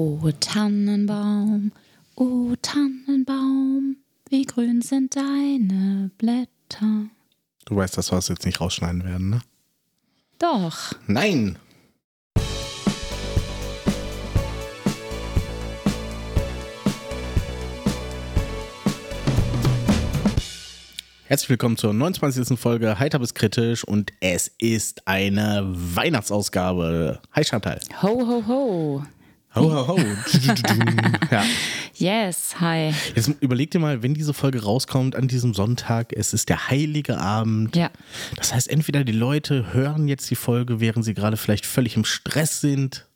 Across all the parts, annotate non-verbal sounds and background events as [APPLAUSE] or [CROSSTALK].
O Tannenbaum, o Tannenbaum, wie grün sind deine Blätter. Du weißt, dass wir das jetzt nicht rausschneiden werden, ne? Doch. Nein! Herzlich willkommen zur 29. Folge Heiter bis kritisch und es ist eine Weihnachtsausgabe. Hi Chantal. Ho, ho, ho. Ho, ho, ho. [LAUGHS] ja. Yes, hi. Jetzt überleg dir mal, wenn diese Folge rauskommt an diesem Sonntag, es ist der heilige Abend. Ja. Das heißt, entweder die Leute hören jetzt die Folge, während sie gerade vielleicht völlig im Stress sind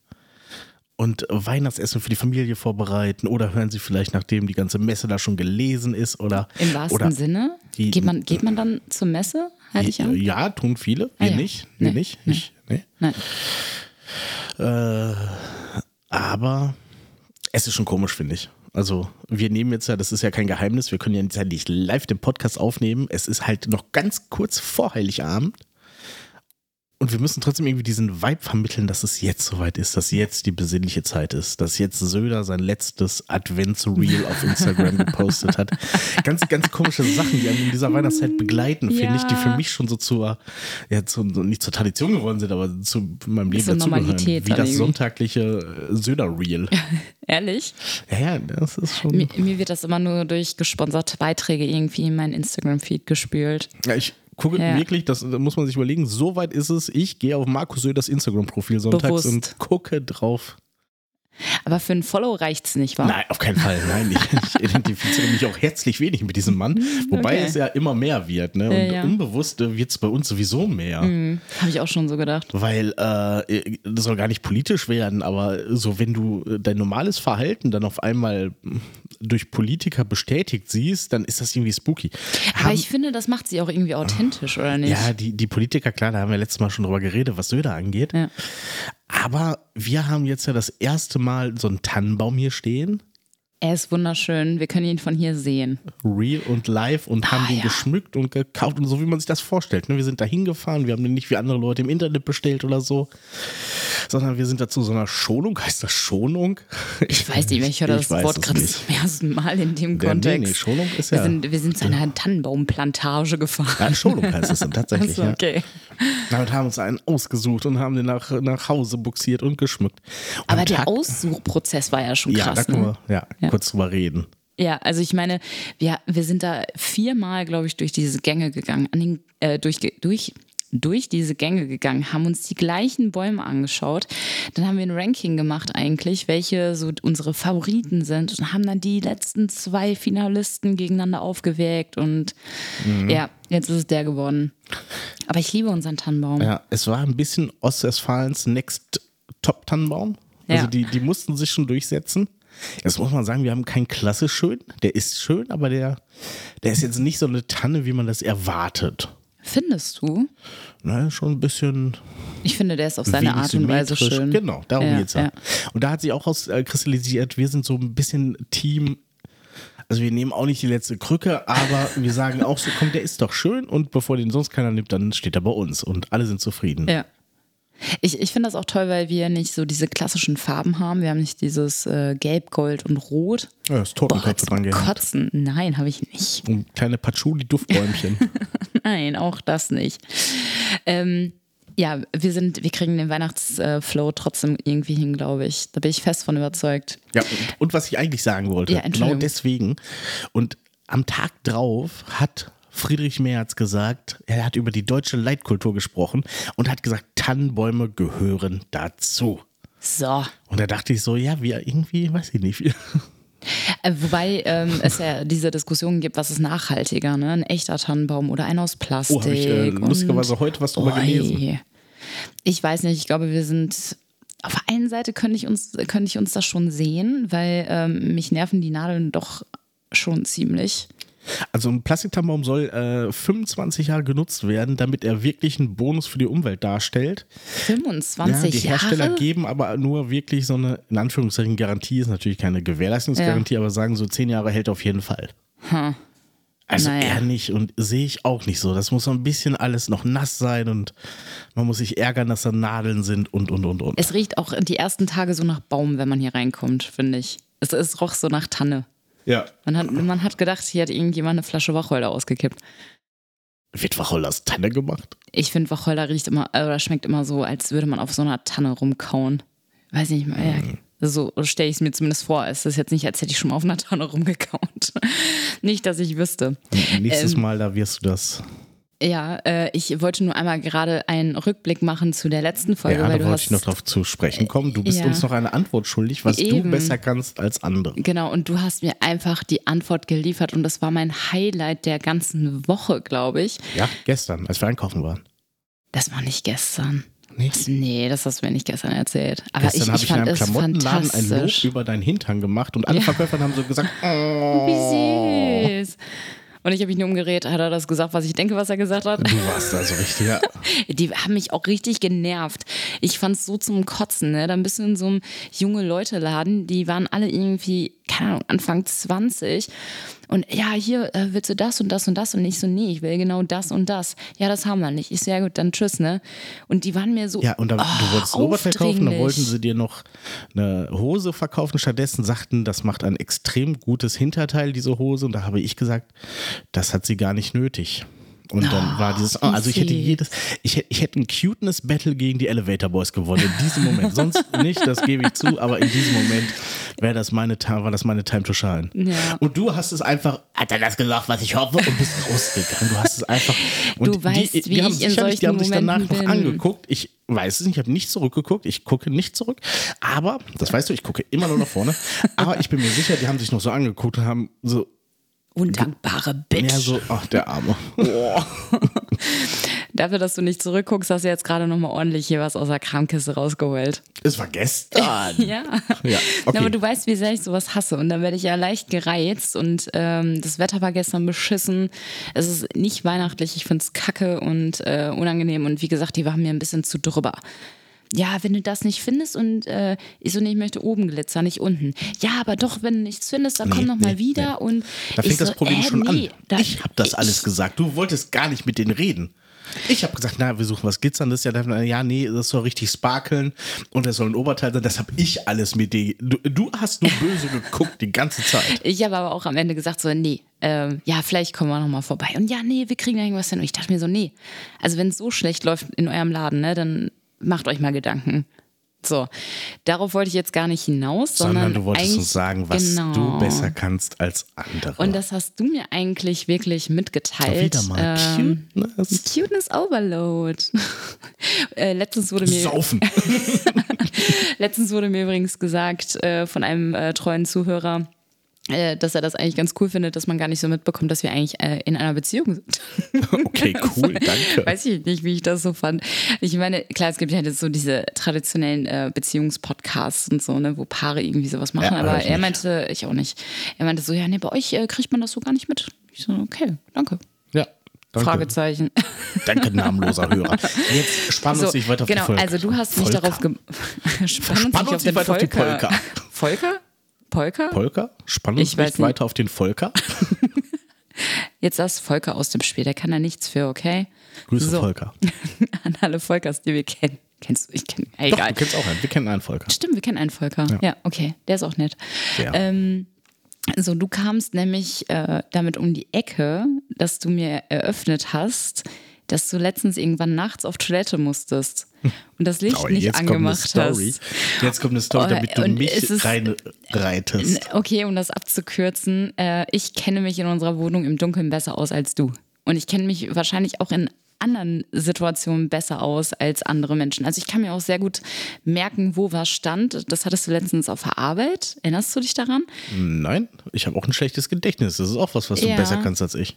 und Weihnachtsessen für die Familie vorbereiten oder hören sie vielleicht, nachdem die ganze Messe da schon gelesen ist oder Im wahrsten oder Sinne? die- geht, man, geht man dann zur Messe? Halte ich an? ja, tun viele, wir Ah, ja. nicht, wir Nee, nicht, nee. ich, nee. Nein. Äh, aber es ist schon komisch, finde ich. Also, wir nehmen jetzt ja, das ist ja kein Geheimnis, wir können ja nicht live den Podcast aufnehmen. Es ist halt noch ganz kurz vor Heiligabend. Und wir müssen trotzdem irgendwie diesen Vibe vermitteln, dass es jetzt soweit ist, dass jetzt die besinnliche Zeit ist, dass jetzt Söder sein letztes Adventsreel auf Instagram gepostet hat. [LAUGHS] Ganz, ganz komische Sachen, die einen in dieser Weihnachtszeit begleiten, finde ich, die für Ja. mich schon so zur, ja, zu, so nicht zur Tradition geworden sind, aber zu meinem Leben Zur dazugehören. Normalität Wie das sonntagliche äh, Söder-Reel. [LAUGHS] Ehrlich? Ja, ja, das ist schon. Mir, mir wird das immer nur durch gesponserte Beiträge irgendwie in meinen Instagram-Feed gespült. Ja, ich gucke Ja. wirklich, das da muss man sich überlegen, so weit ist es, ich gehe auf Markus Söders Instagram-Profil sonntags Bewusst. und gucke drauf. Aber für ein Follow reicht's nicht, wa? Nein, auf keinen Fall. Nein, ich, ich [LAUGHS] identifiziere mich auch herzlich wenig mit diesem Mann. Wobei Okay. es ja immer mehr wird. Ne? Und Ja, ja. unbewusst wird es bei uns sowieso mehr. Hm, Habe ich auch schon so gedacht. Weil äh, das soll gar nicht politisch werden, aber so wenn du äh, dein normales Verhalten dann auf einmal durch Politiker bestätigt siehst, dann ist das irgendwie spooky. Aber Haben- ich finde, das macht sie auch irgendwie authentisch, oder nicht? ja, die, die Politiker, klar, da haben wir letztes Mal schon drüber geredet, was Söder angeht. Ja. Aber wir haben jetzt ja das erste Mal so einen Tannenbaum hier stehen, Er ist wunderschön. Wir können ihn von hier sehen. real und live und haben Ah, den ja. geschmückt und gekauft und so, wie man sich das vorstellt. ne? Wir sind da hingefahren, wir haben den nicht wie andere Leute im Internet bestellt oder so, sondern wir sind da zu so einer Schonung. Heißt das Schonung? [LAUGHS] Ich weiß nicht mehr, ich höre das Wort gerade zum ersten Mal in dem Ja, Kontext. nee, nee, Schonung ist wir, ja- sind, wir sind zu einer Tannenbaumplantage gefahren. Ja, Schonung heißt es dann [LAUGHS] tatsächlich. Achso, ja. okay. Damit haben wir uns einen ausgesucht und haben den nach, nach Hause buxiert und geschmückt. Und Aber der Tag- Aussuchprozess war ja schon Ja, da krass. ne? wir ja, Ja. Kurz drüber reden. Ja, also ich meine, wir, wir sind da viermal, glaube ich, durch diese Gänge gegangen, an den, äh, durch, durch, durch diese Gänge gegangen, haben uns die gleichen Bäume angeschaut. Dann haben wir ein Ranking gemacht eigentlich, welche so unsere Favoriten sind und haben dann die letzten zwei Finalisten gegeneinander aufgewägt und Mhm. ja, jetzt ist es der geworden. Aber ich liebe unseren Tannenbaum. Ja, es war ein bisschen Ostwestfalens Next Top Tannenbaum. Also Ja. die, die mussten sich schon durchsetzen. Jetzt muss man sagen, wir haben keinen klassisch schön. Der ist schön, aber der, der ist jetzt nicht so eine Tanne, wie man das erwartet. Findest du? Ne, schon ein bisschen Ich finde, der ist auf seine Art und Weise schön. Genau, darum Ja, geht's ja. ja. Und da hat sich auch auskristallisiert, wir sind so ein bisschen Team. Also wir nehmen auch nicht die letzte Krücke, aber wir sagen auch so, komm, der ist doch schön und bevor den sonst keiner nimmt, dann steht er bei uns und alle sind zufrieden. Ja. Ich, ich finde das auch toll, weil wir nicht so diese klassischen Farben haben. Wir haben nicht dieses äh, Gelb, Gold und Rot. Ja, das Totenköpfe dran gehabt. Kotzen. Nein, habe ich nicht. Und kleine Patchouli-Duftbäumchen. [LAUGHS] Nein, auch das nicht. Ähm, ja, wir sind, wir kriegen den Weihnachtsflow trotzdem irgendwie hin, glaube ich. Da bin ich fest von überzeugt. ja, und, und was ich eigentlich sagen wollte, Ja, genau deswegen. Und am Tag drauf hat Friedrich Merz gesagt, er hat über die deutsche Leitkultur gesprochen und hat gesagt, Tannenbäume gehören dazu. So. Und da dachte ich so, ja, wir irgendwie, weiß ich nicht. Äh, wobei ähm, es ja diese Diskussion gibt, was ist nachhaltiger, ne? Ein echter Tannenbaum oder ein aus Plastik. Oh, habe ich äh, lustigerweise heute was drüber Oi. gelesen. Ich weiß nicht, ich glaube, wir sind. Auf der einen Seite könnte ich uns, könnte ich uns das schon sehen, weil ähm, mich nerven die Nadeln doch schon ziemlich. Also ein Plastiktannenbaum soll äh, 25 Jahre genutzt werden, damit er wirklich einen Bonus für die Umwelt darstellt. 25 ja, die Hersteller Jahre? geben aber nur wirklich so eine, in Anführungszeichen, Garantie, ist natürlich keine Gewährleistungsgarantie, aber sagen so 10 Jahre hält auf jeden Fall. Hm. Also Naja. eher nicht und sehe ich auch nicht so. Das muss so ein bisschen alles noch nass sein und man muss sich ärgern, dass da Nadeln sind und und und und. Es riecht auch die ersten Tage so nach Baum, wenn man hier reinkommt, finde ich. Es, es roch so nach Tanne. Ja. Man hat, man hat gedacht, hier hat irgendjemand eine Flasche Wacholder ausgekippt. Wird Wacholder aus Tanne gemacht? Ich finde, Wacholder riecht immer, äh, oder schmeckt immer so, als würde man auf so einer Tanne rumkauen. Weiß nicht mal, ja. So stelle ich es mir zumindest vor. Es ist jetzt nicht, als hätte ich schon mal auf einer Tanne rumgekaut. [LAUGHS] nicht, dass ich wüsste. Nächstes Ähm, Mal, da wirst du das. Ja, äh, ich wollte nur einmal gerade einen Rückblick machen zu der letzten Folge, Ja, weil da du wollte ich noch drauf zu sprechen kommen. Du bist ja. uns noch eine Antwort schuldig, was du Eben. besser kannst als andere. Genau, und du hast mir einfach die Antwort geliefert und das war mein Highlight der ganzen Woche, glaube ich. Ja, gestern, als wir einkaufen waren. Das war nicht gestern. Nee. Das, nee, das hast du mir nicht gestern erzählt. Aber Gestern ich, habe ich ich in einem Klamottenladen ein Lob über deinen Hintern gemacht und alle Ja. Verkäufer haben so gesagt, oh, [LAUGHS] Wie süß. Und ich habe mich nur umgedreht, hat er das gesagt, was ich denke, was er gesagt hat. du warst da so richtig. Ja. [LAUGHS] Die haben mich auch richtig genervt. Ich fand es so zum Kotzen. Ne? Dann bist du in so einem junge Leute-Laden, die waren alle irgendwie, keine Ahnung, Anfang 20. Und ja, hier äh, willst du das und das und das. Und ich so, nee, ich will genau das und das. Ja, das haben wir nicht. Ich so, ja gut, dann tschüss, ne? Und die waren mir so. Ja, und dann, du oh, wolltest ein Oberteil kaufen, dann wollten sie dir noch eine Hose verkaufen. Stattdessen sagten, das macht ein extrem gutes Hinterteil, diese Hose. Und da habe ich gesagt, das hat sie gar nicht nötig. Und dann war dieses, oh, also ich hätte jedes, ich hätte, ich hätte ein Cuteness-Battle gegen die Elevator Boys gewonnen. In diesem Moment. Sonst nicht, das gebe ich zu, aber in diesem Moment wäre das meine, war das meine Time to shine. Ja. Und du hast es einfach, hat er das gesagt, was ich hoffe, und bist rausgegangen. Du hast es einfach. Und Du weißt, die, wie die haben ich in sicherlich, die haben sich solchen danach Momenten noch bin. angeguckt. Ich weiß es nicht, ich habe nicht zurückgeguckt. Ich gucke nicht zurück. Aber, das weißt du, ich gucke immer nur nach vorne. Aber ich bin mir sicher, die haben sich noch so angeguckt und haben so, Undankbare Bitch. ja, so, ach, der Arme. [LAUGHS] Dafür, dass du nicht zurückguckst, hast du jetzt gerade nochmal ordentlich hier was aus der Kramkiste rausgeholt. Es war gestern. [LAUGHS] Ja. Ja, okay. Aber du weißt, wie sehr ich sowas hasse. Und dann werde ich ja leicht gereizt. Und ähm, das Wetter war gestern beschissen. Es ist nicht weihnachtlich. Ich finde es kacke und äh, unangenehm. Und wie gesagt, die waren mir ein bisschen zu drüber. Ja, wenn du das nicht findest und äh, ich so, nee, ich möchte oben glitzern, nicht unten. Ja, aber doch, wenn du nichts findest, dann komm Nee, noch mal nee, wieder. nee. Und Da fängt das so, Problem äh, schon nee, an. da- ich habe das ich- alles gesagt. Du wolltest gar nicht mit denen reden. Ich habe gesagt, na, wir suchen was Glitzerndes. Ja, dann, ja, nee, das soll richtig sparkeln und das soll ein Oberteil sein. Das habe ich alles mit dir. Du, du hast nur böse geguckt die ganze Zeit. [LAUGHS] Ich habe aber auch am Ende gesagt, so, nee, ähm, ja, vielleicht kommen wir noch mal vorbei. Und ja, nee, wir kriegen da irgendwas hin. Und ich dachte mir so, nee, also wenn es so schlecht läuft in eurem Laden, ne, dann macht euch mal Gedanken. So, darauf wollte ich jetzt gar nicht hinaus, sondern, Sondern du wolltest uns sagen, was genau. du besser kannst als andere. Und das hast du mir eigentlich wirklich mitgeteilt. Wieder mal Ähm, Cuteness. Cuteness Overload. [LAUGHS] äh, letztens wurde mir Saufen. [LAUGHS] Letztens wurde mir übrigens gesagt äh, von einem äh, treuen Zuhörer, dass er das eigentlich ganz cool findet, dass man gar nicht so mitbekommt, dass wir eigentlich äh, in einer Beziehung sind. [LAUGHS] Okay, [LAUGHS] cool, danke. Weiß ich nicht, wie ich das so fand. Ich meine, klar, es gibt ja jetzt so diese traditionellen äh, Beziehungspodcasts und so, ne, wo Paare irgendwie sowas machen, Ja, aber er meinte, ich auch nicht. Er meinte so, ja, nee, bei euch äh, kriegt man das so gar nicht mit. Ich so, okay, danke. Ja, danke. Fragezeichen. Danke, namenloser Hörer. [LAUGHS] Jetzt spannen uns So, nicht weiter auf genau, die Folge. also du hast mich Volker. darauf ge Spann uns nicht weiter auf die Polka. Volker? Polka? Polka? Spannen uns Ich weiß nicht weiter auf den Volker. [LAUGHS] Jetzt das Volker aus dem Spiel, der kann da nichts für, okay? Grüße, So. Volker. [LAUGHS] An alle Volkers, die wir kennen. Kennst du? Ich kenne. Doch, Egal. du kennst auch einen. Wir kennen einen Volker. Stimmt, wir kennen einen Volker. Ja, okay, der ist auch nett. Ja. Ähm, so, du kamst nämlich äh, damit um die Ecke, dass du mir eröffnet hast, dass du letztens irgendwann nachts auf Toilette musstest und das Licht Oh, nicht jetzt kommt eine angemacht Story. hast. Jetzt kommt eine Story, damit du und mich ist- reinreitest. Okay, um das abzukürzen, äh, ich kenne mich in unserer Wohnung im Dunkeln besser aus als du. Und ich kenne mich wahrscheinlich auch in anderen Situationen besser aus als andere Menschen. Also ich kann mir auch sehr gut merken, wo was stand. Das hattest du letztens auf der Arbeit. Erinnerst du dich daran? Nein, ich habe auch ein schlechtes Gedächtnis. Das ist auch was, was du Ja. besser kannst als ich.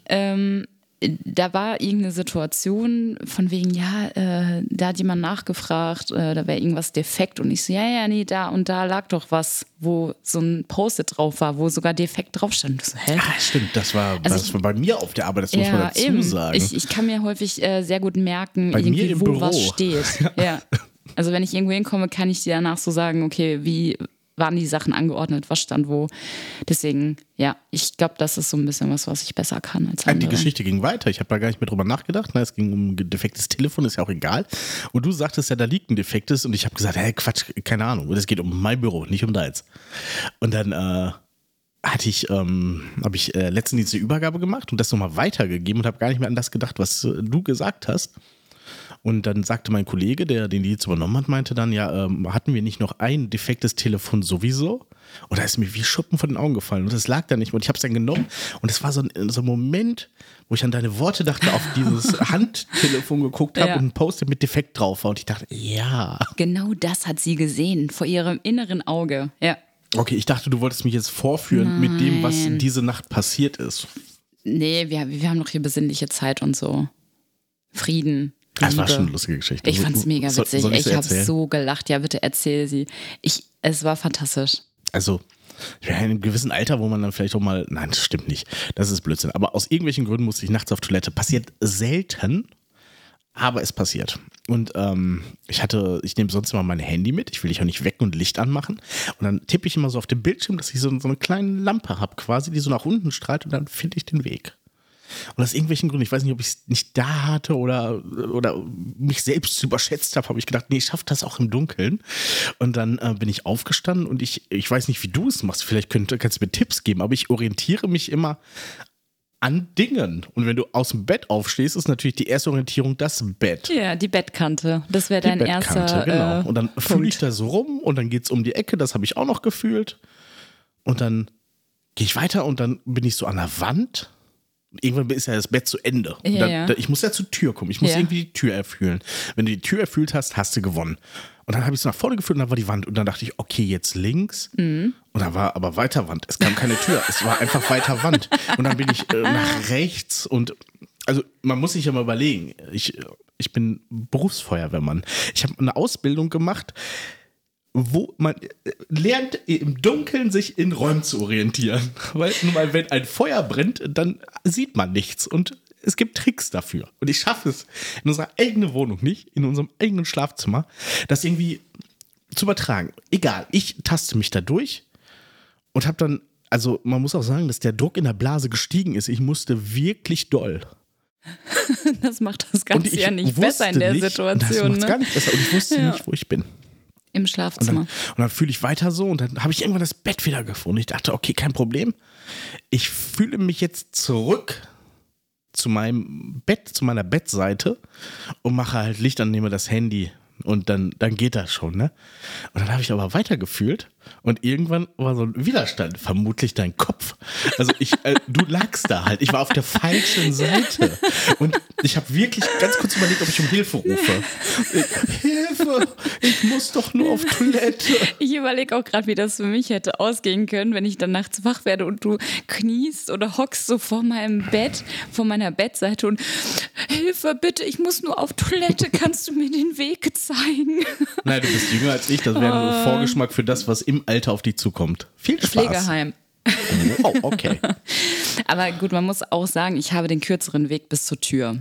Da war irgendeine Situation von wegen, ja, äh, da hat jemand nachgefragt, äh, da wäre irgendwas defekt und ich so, ja, ja, nee, da und da lag doch was, wo so ein Post-it drauf war, wo sogar defekt drauf stand. Ich so, hä? Ah, stimmt, das war, Also das ich- war bei mir auf der Arbeit, das muss man dazu eben. sagen. Ich, ich kann mir häufig äh, sehr gut merken, Bei irgendwie, wo Büro. was steht. [LAUGHS] ja. Also wenn ich irgendwo hinkomme, kann ich dir danach so sagen, okay, wie waren die Sachen angeordnet, was stand wo. Deswegen, ja, ich glaube, das ist so ein bisschen was, was ich besser kann als andere. Die Geschichte ging weiter. Ich habe da gar nicht mehr drüber nachgedacht. Na, es ging um ein defektes Telefon, ist ja auch egal. Und du sagtest ja, da liegt ein defektes. Und ich habe gesagt, hey, Quatsch, keine Ahnung. Es geht um mein Büro, nicht um deins. Und dann äh, hatte ich, ähm, habe ich äh, letztens diese Übergabe gemacht und das nochmal weitergegeben und habe gar nicht mehr an das gedacht, was äh, du gesagt hast. Und dann sagte mein Kollege, der den Dienst übernommen hat, meinte dann, ja, ähm, hatten wir nicht noch ein defektes Telefon sowieso? Und da ist mir wie Schuppen von den Augen gefallen. Und das lag da nicht mehr. Und ich habe es dann genommen. Und es war so ein, so ein Moment, wo ich an deine Worte dachte, auf dieses [LAUGHS] Handtelefon geguckt habe Ja. und ein Post mit defekt drauf war. Und ich dachte, ja. Genau das hat sie gesehen, vor ihrem inneren Auge. Ja. Okay, ich dachte, du wolltest mich jetzt vorführen mit dem, was Nein. diese Nacht passiert ist. Nee, wir, wir haben noch hier besinnliche Zeit und so. Frieden. Das war schon eine lustige Geschichte. Ich fand's mega Soll- witzig. soll ich habe so gelacht. Ja, bitte erzähl sie. Ich, es war fantastisch. Also, ich war in einem gewissen Alter, wo man dann vielleicht auch mal. Nein, das stimmt nicht. Das ist Blödsinn. Aber aus irgendwelchen Gründen musste ich nachts auf Toilette. Passiert selten, aber es passiert. Und ähm, ich hatte, ich nehme sonst immer mein Handy mit. Ich will dich auch nicht wecken und Licht anmachen. Und dann tippe ich immer so auf den Bildschirm, dass ich so, so eine kleine Lampe habe, quasi, die so nach unten strahlt und dann finde ich den Weg. Und aus irgendwelchen Gründen, ich weiß nicht, ob ich es nicht da hatte oder, oder mich selbst überschätzt habe, habe ich gedacht, nee, ich schaffe das auch im Dunkeln. Und dann äh, bin ich aufgestanden und ich, ich weiß nicht, wie du es machst. Vielleicht könnt, kannst du mir Tipps geben, aber ich orientiere mich immer an Dingen. Und wenn du aus dem Bett aufstehst, ist natürlich die erste Orientierung das Bett. Ja, die Bettkante. Das wäre dein erster. genau. Äh, und dann fühle ich da so rum und dann geht es um die Ecke, das habe ich auch noch gefühlt. Und dann gehe ich weiter und dann bin ich so an der Wand. Irgendwann ist ja das Bett zu Ende. Ja, dann, ja. da- ich muss ja zur Tür kommen. Ich muss Ja. irgendwie die Tür erfüllen. Wenn du die Tür erfüllt hast, hast du gewonnen. Und dann habe ich es nach vorne geführt und dann war die Wand. Und dann dachte ich, okay, jetzt links. Mhm. Und da war aber weiter Wand. Es kam keine Tür. es war einfach weiter Wand. Und dann bin ich äh, nach [LAUGHS] rechts und also man muss sich ja mal überlegen. Ich, ich bin Berufsfeuerwehrmann. Ich habe eine Ausbildung gemacht, wo man äh, lernt, im Dunkeln sich in Räumen zu orientieren. [LAUGHS] Weil nun mal, wenn ein Feuer brennt, dann sieht man nichts. Und es gibt Tricks dafür. Und ich schaffe es in unserer eigenen Wohnung nicht, in unserem eigenen Schlafzimmer, das irgendwie zu übertragen. Egal, ich taste mich da durch und habe dann, also man muss auch sagen, dass der Druck in der Blase gestiegen ist. Ich musste wirklich doll. [LAUGHS] Das macht das Ganze ja nicht besser in der nicht, Das Situation. macht's Ne? gar nicht besser. Und ich wusste Ja. nicht, wo ich bin. Im Schlafzimmer. dann, und dann fühle ich weiter so und dann habe ich irgendwann das Bett wieder gefunden. Ich dachte, okay, kein Problem. Ich fühle mich jetzt zurück zu meinem Bett, zu meiner Bettseite und mache halt Licht an, nehme das Handy und dann, dann geht das schon, ne? Und dann habe ich aber weitergefühlt und irgendwann war so ein Widerstand, vermutlich dein Kopf. Also ich, äh, du lagst da halt, ich war auf der falschen Seite und ich habe wirklich ganz kurz überlegt, ob ich um Hilfe rufe. Ich, Hilfe, ich muss doch nur auf Toilette. Ich überlege auch gerade, wie das für mich hätte ausgehen können, wenn ich dann nachts wach werde und du kniest oder hockst so vor meinem Bett, vor meiner Bettseite und Hilfe, bitte, ich muss nur auf Toilette, kannst du mir den Weg zeigen? Nein, du bist jünger als ich, das wäre ein Vorgeschmack für das, was im Alter auf dich zukommt. Viel Spaß. Pflegeheim. Oh, okay. [LAUGHS] Aber gut, man muss auch sagen, ich habe den kürzeren Weg bis zur Tür.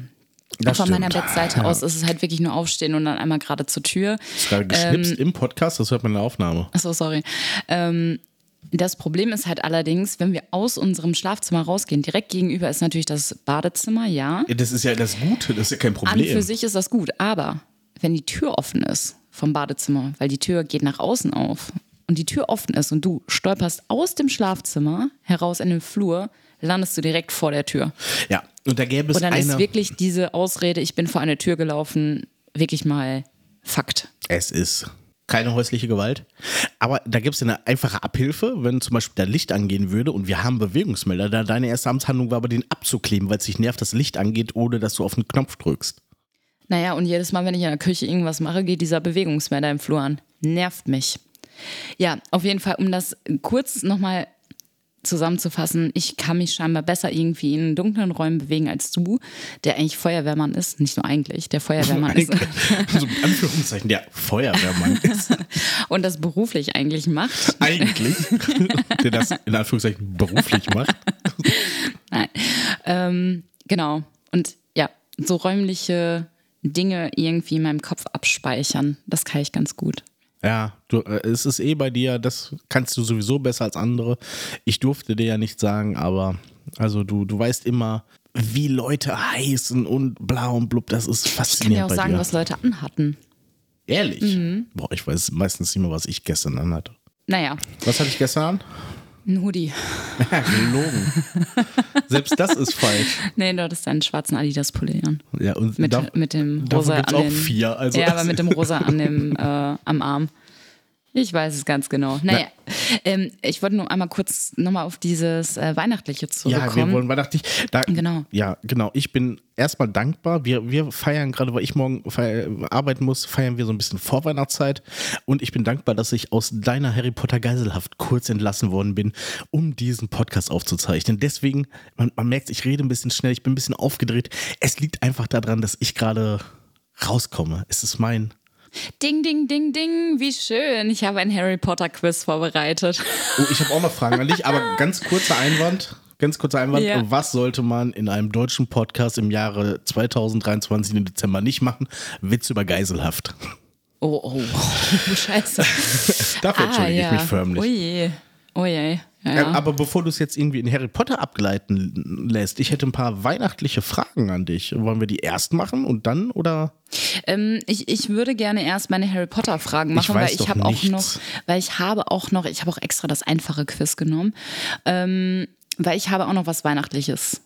Das Von meiner. Bettseite Ja. aus ist es halt wirklich nur aufstehen und dann einmal gerade zur Tür. Ist gerade geschnipst im Podcast, das hört man in der Aufnahme. Achso, sorry. Ähm, das Problem ist halt allerdings, wenn wir aus unserem Schlafzimmer rausgehen, direkt gegenüber ist natürlich das Badezimmer, ja. Das ist ja das Gute, das ist ja kein An Problem. für sich ist das gut, aber wenn die Tür offen ist vom Badezimmer, weil die Tür geht nach außen auf und die Tür offen ist und du stolperst aus dem Schlafzimmer heraus in den Flur, landest du direkt vor der Tür. Ja, und da gäbe es Und dann eine. ist wirklich diese Ausrede, ich bin vor eine Tür gelaufen, wirklich mal Fakt. Es ist keine häusliche Gewalt. Aber da gibt es eine einfache Abhilfe, wenn zum Beispiel da Licht angehen würde und wir haben Bewegungsmelder. Da deine erste Amtshandlung war aber, den abzukleben, weil es dich nervt, dass Licht angeht, ohne dass du auf den Knopf drückst. Naja, und jedes Mal, wenn ich in der Küche irgendwas mache, geht dieser Bewegungsmelder im Flur an. Nervt mich. Ja, auf jeden Fall, um das kurz nochmal zusammenzufassen, ich kann mich scheinbar besser irgendwie in dunklen Räumen bewegen als du, der eigentlich Feuerwehrmann ist. Nicht nur eigentlich, der Feuerwehrmann ist so in Anführungszeichen, der Feuerwehrmann [LAUGHS] ist und das beruflich eigentlich macht. eigentlich, [LAUGHS] der das in Anführungszeichen beruflich macht. Nein. Ähm, genau. Und ja, so räumliche Dinge irgendwie in meinem Kopf abspeichern, das kann ich ganz gut. Ja, du, äh, es ist eh bei dir, das kannst du sowieso besser als andere. Ich durfte dir ja nicht sagen, aber also du, du weißt immer, wie Leute heißen und bla und blub, das ist Ich kann dir faszinierend auch sagen, dir. was Leute anhatten. Ehrlich? Mhm. Boah, ich weiß meistens nicht mehr, was ich gestern anhatte. Naja, Was hatte ich gestern an? Ein Hoodie. [LAUGHS] Gelogen. Selbst das ist falsch. Nee, du hattest einen schwarzen Adidas-Pulli an. Ja, und Mit, da, mit dem rosa an auch den, vier. Also ja, aber mit dem rosa an dem, äh, am Arm. Ich weiß es ganz genau. Naja, ähm, ich wollte nur einmal kurz nochmal auf dieses äh, Weihnachtliche ja, zurückkommen. wir wollen weihnachtlich. Da, Genau. Ja, genau. Ich bin erstmal dankbar. Wir, wir feiern gerade, weil ich morgen feier, arbeiten muss, feiern wir so ein bisschen Vorweihnachtszeit. Und ich bin dankbar, dass ich aus deiner Harry Potter Geiselhaft kurz entlassen worden bin, um diesen Podcast aufzuzeichnen. Deswegen, man, man merkt, ich rede ein bisschen schnell, ich bin ein bisschen aufgedreht. Es liegt einfach daran, dass ich gerade rauskomme. Es ist mein. Ding, ding, ding, ding, wie schön. Ich habe ein Harry Potter Quiz vorbereitet. Oh, ich habe auch noch Fragen an dich, aber ganz kurzer Einwand. Ganz kurzer Einwand. Ja. Was sollte man in einem deutschen Podcast im Jahre 2023 im Dezember nicht machen? Witz über Geiselhaft. Oh, oh, oh, scheiße. [LAUGHS] Dafür entschuldige ich mich förmlich. Oh je, oh je. Ja. Äh, Aber bevor du es jetzt irgendwie in Harry Potter abgleiten lässt, ich hätte ein paar weihnachtliche Fragen an dich. Wollen wir die erst machen und dann oder? Ähm, ich, ich würde gerne erst meine Harry Potter Fragen machen, weiß weil ich habe auch noch, weil ich habe auch noch, ich habe auch extra das einfache Quiz genommen, ähm, weil ich habe auch noch was Weihnachtliches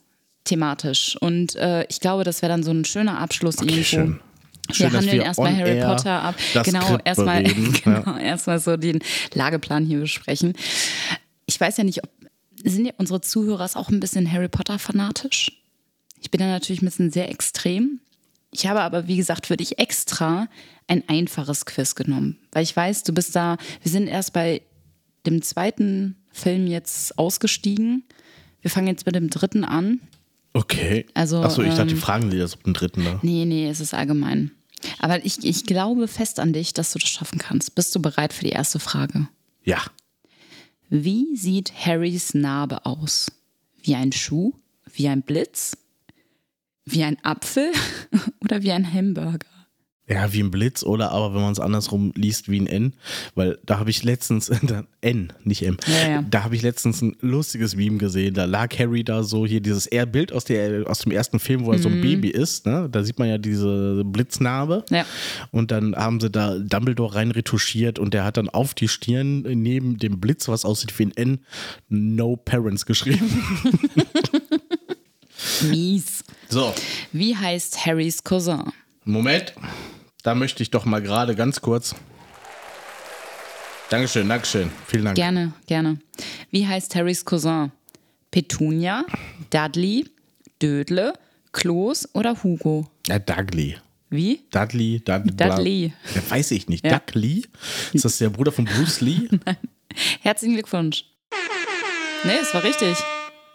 thematisch und äh, ich glaube, das wäre dann so ein schöner Abschluss irgendwo. schön. wir Schön, dass handeln wir erstmal Harry Potter ab. genau, erstmal [LAUGHS] genau, erstmal so den Lageplan hier besprechen. Ich weiß ja nicht, ob sind ja unsere Zuhörer auch ein bisschen Harry Potter fanatisch? Ich bin da natürlich ein bisschen sehr extrem. Ich habe aber, wie gesagt, für dich extra ein einfaches Quiz genommen, weil ich weiß, du bist da, wir sind erst bei dem zweiten Film jetzt ausgestiegen. Wir fangen jetzt mit dem dritten an. Okay. Also, Achso, ich dachte, die ähm, fragen dir das auf den dritten da. Nee, nee, es ist allgemein. Aber ich, ich glaube fest an dich, dass du das schaffen kannst. Bist du bereit für die erste Frage? Ja. Wie sieht Harrys Narbe aus? Wie ein Schuh? Wie ein Blitz? Wie ein Apfel? [LAUGHS] Oder wie ein Hamburger? Ja, wie ein Blitz oder aber wenn man es andersrum liest, wie ein N. Weil da habe ich letztens, [LAUGHS] N, nicht M, Ja, ja. da habe ich letztens ein lustiges Meme gesehen. Da lag Harry da so, hier dieses Bild aus, der, aus dem ersten Film, wo er Mhm. so ein Baby ist. Ne? Da sieht man ja diese Blitznarbe. Ja. Und dann haben sie da Dumbledore rein retuschiert und der hat dann auf die Stirn neben dem Blitz, was aussieht wie ein N, No Parents geschrieben. [LAUGHS] Mies. So, Wie heißt Harrys Cousin? Moment. Da möchte ich doch mal gerade ganz kurz. Dankeschön, Dankeschön. Vielen Dank. Gerne, gerne. Wie heißt Harrys Cousin? Petunia, Dudley, Dödle, Klos oder Hugo? Ja, Dudley. Wie? Dudley, Dud Dudley. Ja, weiß ich nicht. Ja. Dudley? Ist das der Bruder von Bruce Lee? [LAUGHS] Herzlichen Glückwunsch. Nee, es war richtig.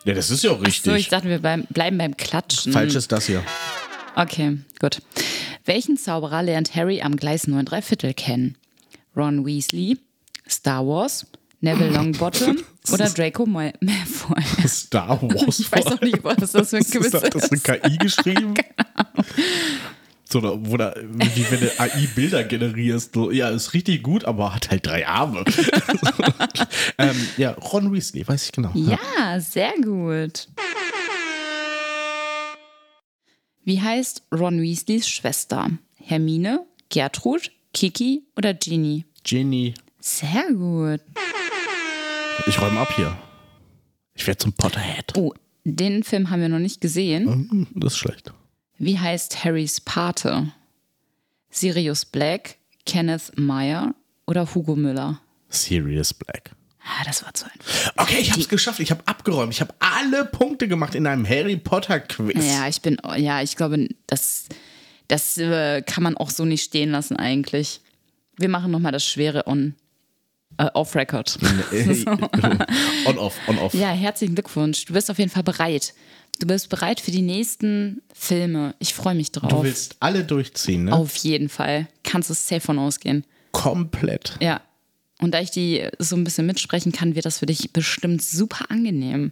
ja, das ist ja auch richtig. So, ich dachte, wir bleiben beim Klatschen. Falsch ist das hier. Okay, gut. Welchen Zauberer lernt Harry am Gleis 9 Viertel kennen? Ron Star Wars, Neville [LAUGHS] Longbottom oder Draco Mal Malfoy? Star [LAUGHS] Wars. Ich weiß auch nicht, was das für ein Quiz [LAUGHS] ist. Das ist. eine KI geschrieben? So, oder, wie wenn du AI Bilder generierst. So, ja, ist richtig gut, aber hat halt drei Arme. ähm, ja, Ron Weasley, weiß ich genau. Ja, sehr gut. Wie heißt Ron Weasleys Schwester? Hermine, Gertrud, Kiki oder Ginny? Ginny. Sehr gut. Ich räume ab hier. Ich werde zum Potterhead. Oh, den Film haben wir noch nicht gesehen. Hm, Das ist schlecht. Wie heißt Harrys Pate? Sirius Black, Kenneth Meyer oder Hugo Müller? Sirius Black. Ah, das war zu einfach. Okay, ich habe es geschafft. Ich habe abgeräumt. Ich habe alle Punkte gemacht in einem Harry Potter Quiz. Ja, ich bin, ja, ich glaube, das, das äh, kann man auch so nicht stehen lassen eigentlich. Wir machen nochmal das Schwere on, äh, off record. [LAUGHS] [LAUGHS] on off, on off. Ja, herzlichen Glückwunsch. Du bist auf jeden Fall bereit. Du bist bereit für die nächsten Filme. Ich freue mich drauf. Du willst alle durchziehen, ne? auf jeden Fall. Kannst du safe von ausgehen. Komplett. Ja. Und da ich die so ein bisschen mitsprechen kann, wird das für dich bestimmt super angenehm.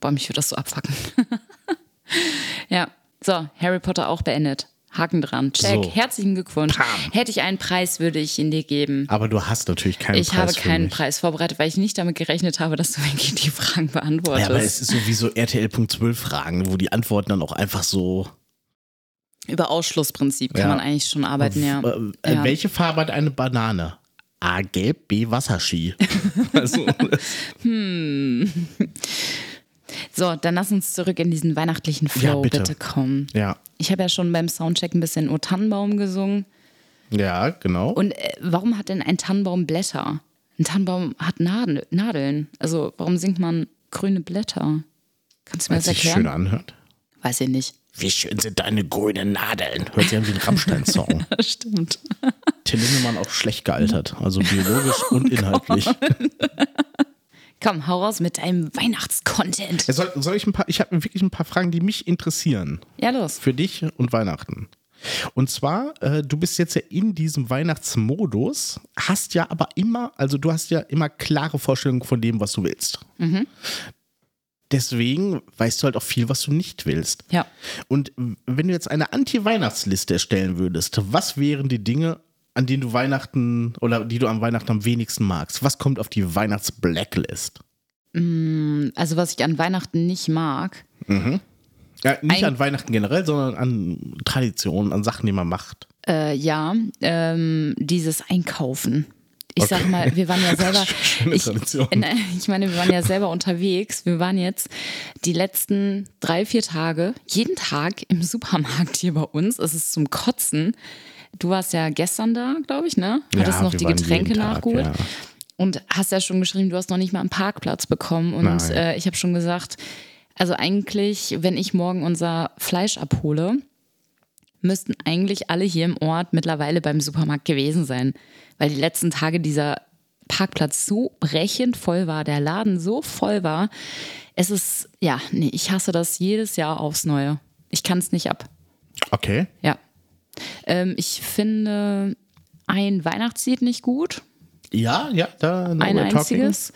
Boah, mich würde das so abfacken. [LAUGHS] ja. So, Harry Potter auch beendet. Haken dran. Check. So. Herzlichen Glückwunsch. Pam. Hätte ich einen Preis, würde ich ihn dir geben. Aber du hast natürlich keinen Ich Preis habe für keinen. Preis vorbereitet, weil ich nicht damit gerechnet habe, dass du [LAUGHS] wirklich die Fragen Ja, beantwortest. aber es ist sowieso RTL.12 Fragen, wo die Antworten dann auch einfach so. Über Ausschlussprinzip kann Ja. man eigentlich schon arbeiten, ja. Äh, äh, Ja. Welche Farbe hat eine Banane? A, gelb, B, Wasserski. [LAUGHS] also, So, dann lass uns zurück in diesen weihnachtlichen Flow bitte. bitte. kommen. ja. Ich habe ja schon beim Soundcheck ein bisschen O Tannenbaum gesungen. Ja, genau. Und äh, warum hat denn ein Tannenbaum Blätter? Ein Tannenbaum hat Nadel, Nadeln. Also warum singt man grüne Blätter? Kannst du mir Weil es das sich erklären? schön anhört. Weiß ich nicht. Wie schön sind deine grünen Nadeln. Hört sich an wie ein Rammstein-Song. [LAUGHS] Stimmt. Till Lindemann auch schlecht gealtert. Also biologisch [LAUGHS] und inhaltlich. Komm, hau raus mit deinem Weihnachtscontent. Soll, soll ich ein paar, ich habe wirklich ein paar Fragen, die mich interessieren. Ja, los. Für dich und Weihnachten. Und zwar, äh, du bist jetzt ja in diesem Weihnachtsmodus, hast ja aber immer, also du hast ja immer klare Vorstellungen von dem, was du willst. Deswegen weißt du halt auch viel, was du nicht willst. Ja. Und wenn du jetzt eine Anti-Weihnachtsliste erstellen würdest, was wären die Dinge, an denen du Weihnachten oder die du am Weihnachten am wenigsten magst? Was kommt auf die Weihnachts-Blacklist? Also was ich an Weihnachten nicht mag, Ja, nicht an Weihnachten generell, sondern an Traditionen, an Sachen, die man macht. äh, ja, ähm, dieses Einkaufen. Ich sag mal, wir waren ja [LAUGHS] selber. Schöne ich, Tradition. [LAUGHS] Ich meine, wir waren ja selber unterwegs. Wir waren jetzt die letzten drei, vier Tage jeden Tag im Supermarkt hier bei uns. Es ist zum Kotzen. Du warst ja gestern da, glaube ich, ne? Hattest Ja, noch die Getränke nachgeholt. ja. Und hast ja schon geschrieben, du hast noch nicht mal einen Parkplatz bekommen. Und äh, ich habe schon gesagt, also eigentlich, wenn ich morgen unser Fleisch abhole, müssten eigentlich alle hier im Ort mittlerweile beim Supermarkt gewesen sein. Weil die letzten Tage dieser Parkplatz so brechend voll war, der Laden so voll war. Es ist, ja, nee, ich hasse das jedes Jahr aufs Neue. Ich kann es nicht ab. Okay. Ja. Ähm, ich finde ein Weihnachtslied nicht gut. Ja, ja, da no Ein einziges.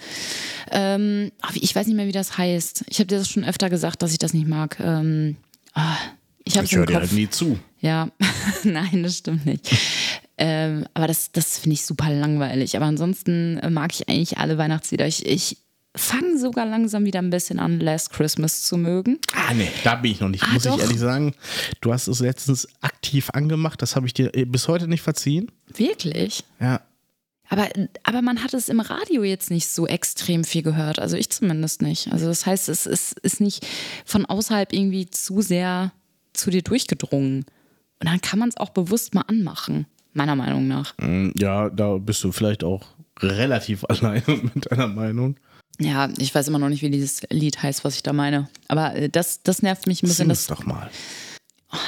Ähm, ich weiß nicht mehr, wie das heißt. Ich habe dir das schon öfter gesagt, dass ich das nicht mag. Ähm, ah, ich Ich höre dir halt nie zu. Ja, [LAUGHS] nein, das stimmt nicht. Ähm, aber das, das finde ich super langweilig. Aber ansonsten äh, mag ich eigentlich alle Weihnachtslieder. Ich, ich fange sogar langsam wieder ein bisschen an, Last Christmas zu mögen. Ah, nee, da bin ich noch nicht, Ah, muss doch. ich ehrlich sagen. Du hast es letztens aktiv angemacht, das habe ich dir äh, bis heute nicht verziehen. Wirklich? Ja. Aber, aber man hat es im Radio jetzt nicht so extrem viel gehört. Also ich zumindest nicht. Also das heißt, es ist, ist nicht von außerhalb irgendwie zu sehr zu dir durchgedrungen. Und dann kann man es auch bewusst mal anmachen, meiner Meinung nach. Mm, Ja, da bist du vielleicht auch relativ [LAUGHS] alleine mit deiner Meinung. Ja, ich weiß immer noch nicht, wie dieses Lied heißt, was ich da meine. Aber äh, das, das nervt mich ein bisschen. Sing es Das, doch mal.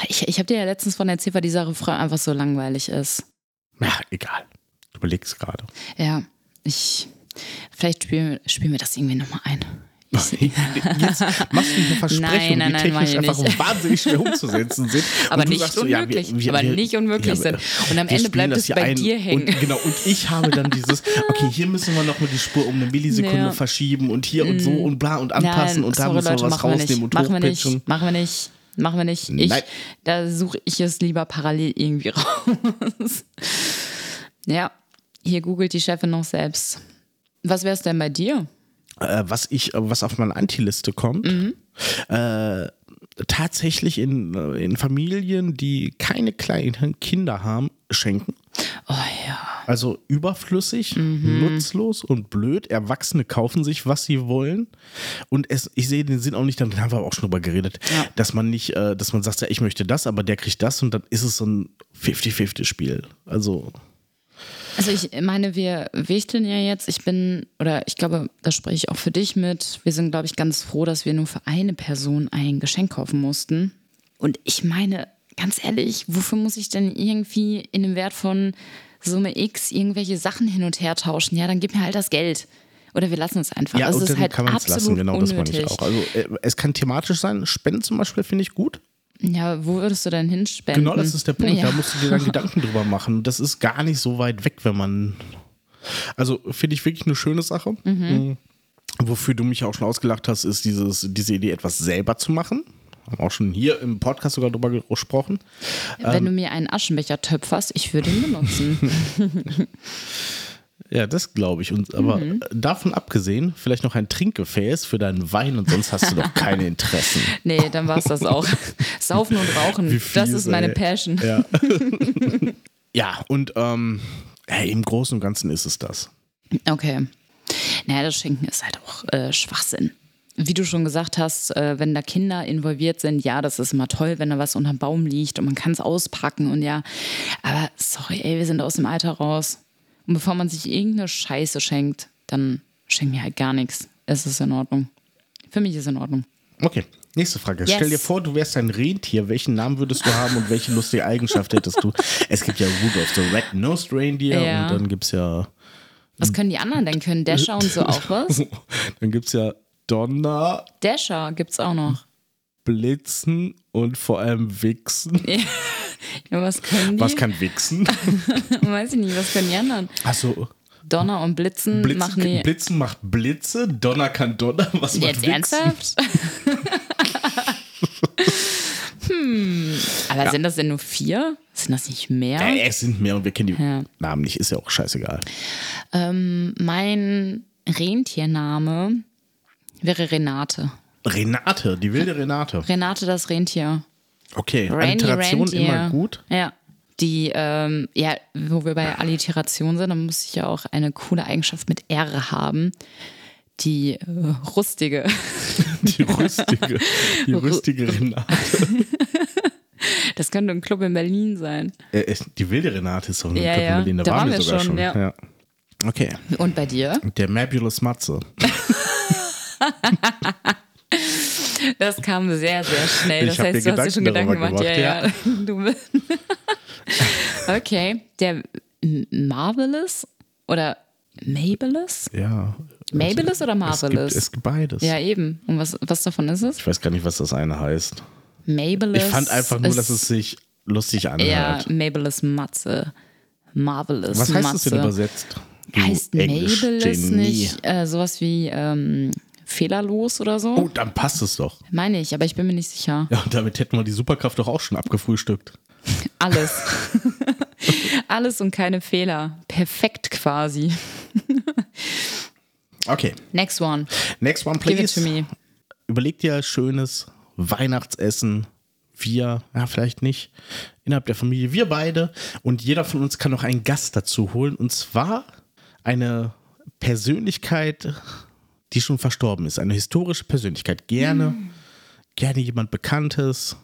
ich ich habe dir ja letztens von erzählt, weil dieser Refrain einfach so langweilig ist. Ja, egal. Du überlegst gerade. Ja, ich. Vielleicht spielen, spielen wir das irgendwie nochmal ein. Jetzt machst du eine [LAUGHS] Versprechung, Nein, nein, die nein, technisch einfach nicht. wahnsinnig schwer umzusetzen sind. [LAUGHS] aber nicht sagst so, ja, unmöglich. wir- wir- aber nicht unmöglich ja, sind. Und am Ende bleibt es bei ein dir hängen. Und, genau, und ich habe dann dieses, [LAUGHS] okay, hier müssen wir noch mal die Spur um eine Millisekunde Ja. verschieben und hier und so und bla und anpassen und da müssen wir Leute, was rausnehmen und Machen wir nicht. Machen wir nicht. Machen wir nicht. Ich, da suche ich es lieber parallel irgendwie raus. ja, hier googelt die Chefin noch selbst. Was wäre es denn bei dir? Äh, was ich, was auf meine Antiliste kommt, Mhm. äh, tatsächlich in, äh, in Familien, die keine kleinen Kinder haben, schenken. Oh ja. Also überflüssig, Mhm. nutzlos und blöd. Erwachsene kaufen sich, was sie wollen. Und es, ich sehe den Sinn auch nicht, dann haben wir auch schon drüber geredet, Ja. dass man nicht, äh, dass man sagt, ja, ich möchte das, aber der kriegt das und dann ist es so ein 50-50-Spiel. Also, Also ich meine, wir wichteln ja jetzt. Ich bin, oder ich glaube, da spreche ich auch für dich mit. Wir sind, glaube ich, ganz froh, dass wir nur für eine Person ein Geschenk kaufen mussten. Und ich meine, ganz ehrlich, wofür muss ich denn irgendwie in dem Wert von Summe X irgendwelche Sachen hin und her tauschen? Ja, dann gib mir halt das Geld. Oder wir lassen es einfach. ja, also und es dann ist halt kann man es lassen, genau, unnötig. das meine ich auch. Also, äh, es kann thematisch sein. Spenden zum Beispiel finde ich gut. Ja, wo würdest du denn hinspenden? Genau, das ist der Punkt. Ja. Da musst du dir dann [LAUGHS] Gedanken drüber machen. Das ist gar nicht so weit weg, wenn man. Also finde ich wirklich eine schöne Sache. Mhm. Wofür du mich auch schon ausgelacht hast, ist dieses, diese Idee, etwas selber zu machen. haben auch schon hier im Podcast sogar drüber gesprochen. Wenn Ähm. du mir einen Aschenbecher töpferst, ich würde ihn benutzen. [LAUGHS] [LAUGHS] Ja, das glaube ich. Und, aber Mhm. davon abgesehen, vielleicht noch ein Trinkgefäß für deinen Wein und sonst hast du doch keine Interessen. [LAUGHS] nee, dann war es das auch. [LAUGHS] Saufen und Rauchen, Wie das fies, ist meine ey. Passion. Ja, [LAUGHS] ja und ähm, hey, im Großen und Ganzen ist es das. Okay. Naja, das Schenken ist halt auch äh, Schwachsinn. Wie du schon gesagt hast, äh, wenn da Kinder involviert sind, ja, das ist immer toll, wenn da was unterm Baum liegt und man kann es auspacken und ja. Aber sorry, ey, wir sind aus dem Alter raus. Und bevor man sich irgendeine Scheiße schenkt, dann schenk mir halt gar nichts. Es ist in Ordnung. Für mich ist in Ordnung. Okay, nächste Frage. Yes. Stell dir vor, du wärst ein Rentier. Welchen Namen würdest du haben und welche lustige Eigenschaft hättest du? Es gibt ja Rudolph, the Red-Nosed Reindeer Ja. und dann gibt es ja, Was können die anderen denn? Können Dasher und so auch was? [LAUGHS] dann gibt's ja Donner, Dasher gibt's auch noch. Blitzen und vor allem Wichsen. Ja, was können die? Was kann Wichsen? [LAUGHS] Weiß ich nicht, was können die anderen? Achso, Donner und Blitzen, Blitzen, machen die. Blitzen macht Blitze, Donner kann Donner. Was macht Jetzt Wichsen? ernsthaft? [LAUGHS] hm. Aber sind das denn nur vier? Sind das nicht mehr? Ja, es sind mehr und wir kennen die Ja. Namen nicht, ist ja auch scheißegal. Mein Rentiername wäre Renate. Renate, die wilde Renate. Renate das Rentier. Okay, Rainy Alliteration Rentier. immer gut. Ja. Die, ähm, ja, wo wir bei Alliteration sind, dann muss ich ja auch eine coole Eigenschaft mit R haben. Die äh, rustige. [LAUGHS] Die rüstige, die rüstige Renate. [LAUGHS] Das könnte ein Club in Berlin sein. Äh, die wilde Renate ist doch eine Ja, Club in ja. Berlin, da, Da waren waren wir wir sogar schon, schon. ja. Okay, Und bei dir? der Mabulous Matze. [LAUGHS] Das kam sehr, sehr schnell. Ich Das hab heißt, du hast dir schon Gedanken Gedanken darüber gemacht. Ja, gemacht, ja. [LAUGHS] Du [LAUGHS] okay. Der Marvelous oder Mabelous? Ja. Mabelous oder Marvelous? es gibt beides. Ja, eben. Und was, was davon ist es? Ich weiß gar nicht, was das eine heißt. Mabelous. Ich fand einfach nur, dass es sich lustig Ja, anhört. Mabelous Matze. Marvelous was heißt Matze. das denn übersetzt? Du Heißt Mabelous nicht äh, sowas wie ähm, fehlerlos oder so? Oh, dann passt es doch. Meine ich, aber ich bin mir nicht sicher. Ja, und damit hätten wir die Superkraft doch auch schon abgefrühstückt. [LAUGHS] Alles. [LAUGHS] Alles und keine Fehler. Perfekt quasi. [LAUGHS] Okay, Next one. next one, Give it please. to me. Überleg dir schönes Weihnachtsessen. Wir, ja, vielleicht nicht, innerhalb der Familie, wir beide. Und jeder von uns kann noch einen Gast dazu holen. Und zwar eine Persönlichkeit, die schon verstorben ist. Eine historische Persönlichkeit. Gerne, gerne jemand Bekanntes.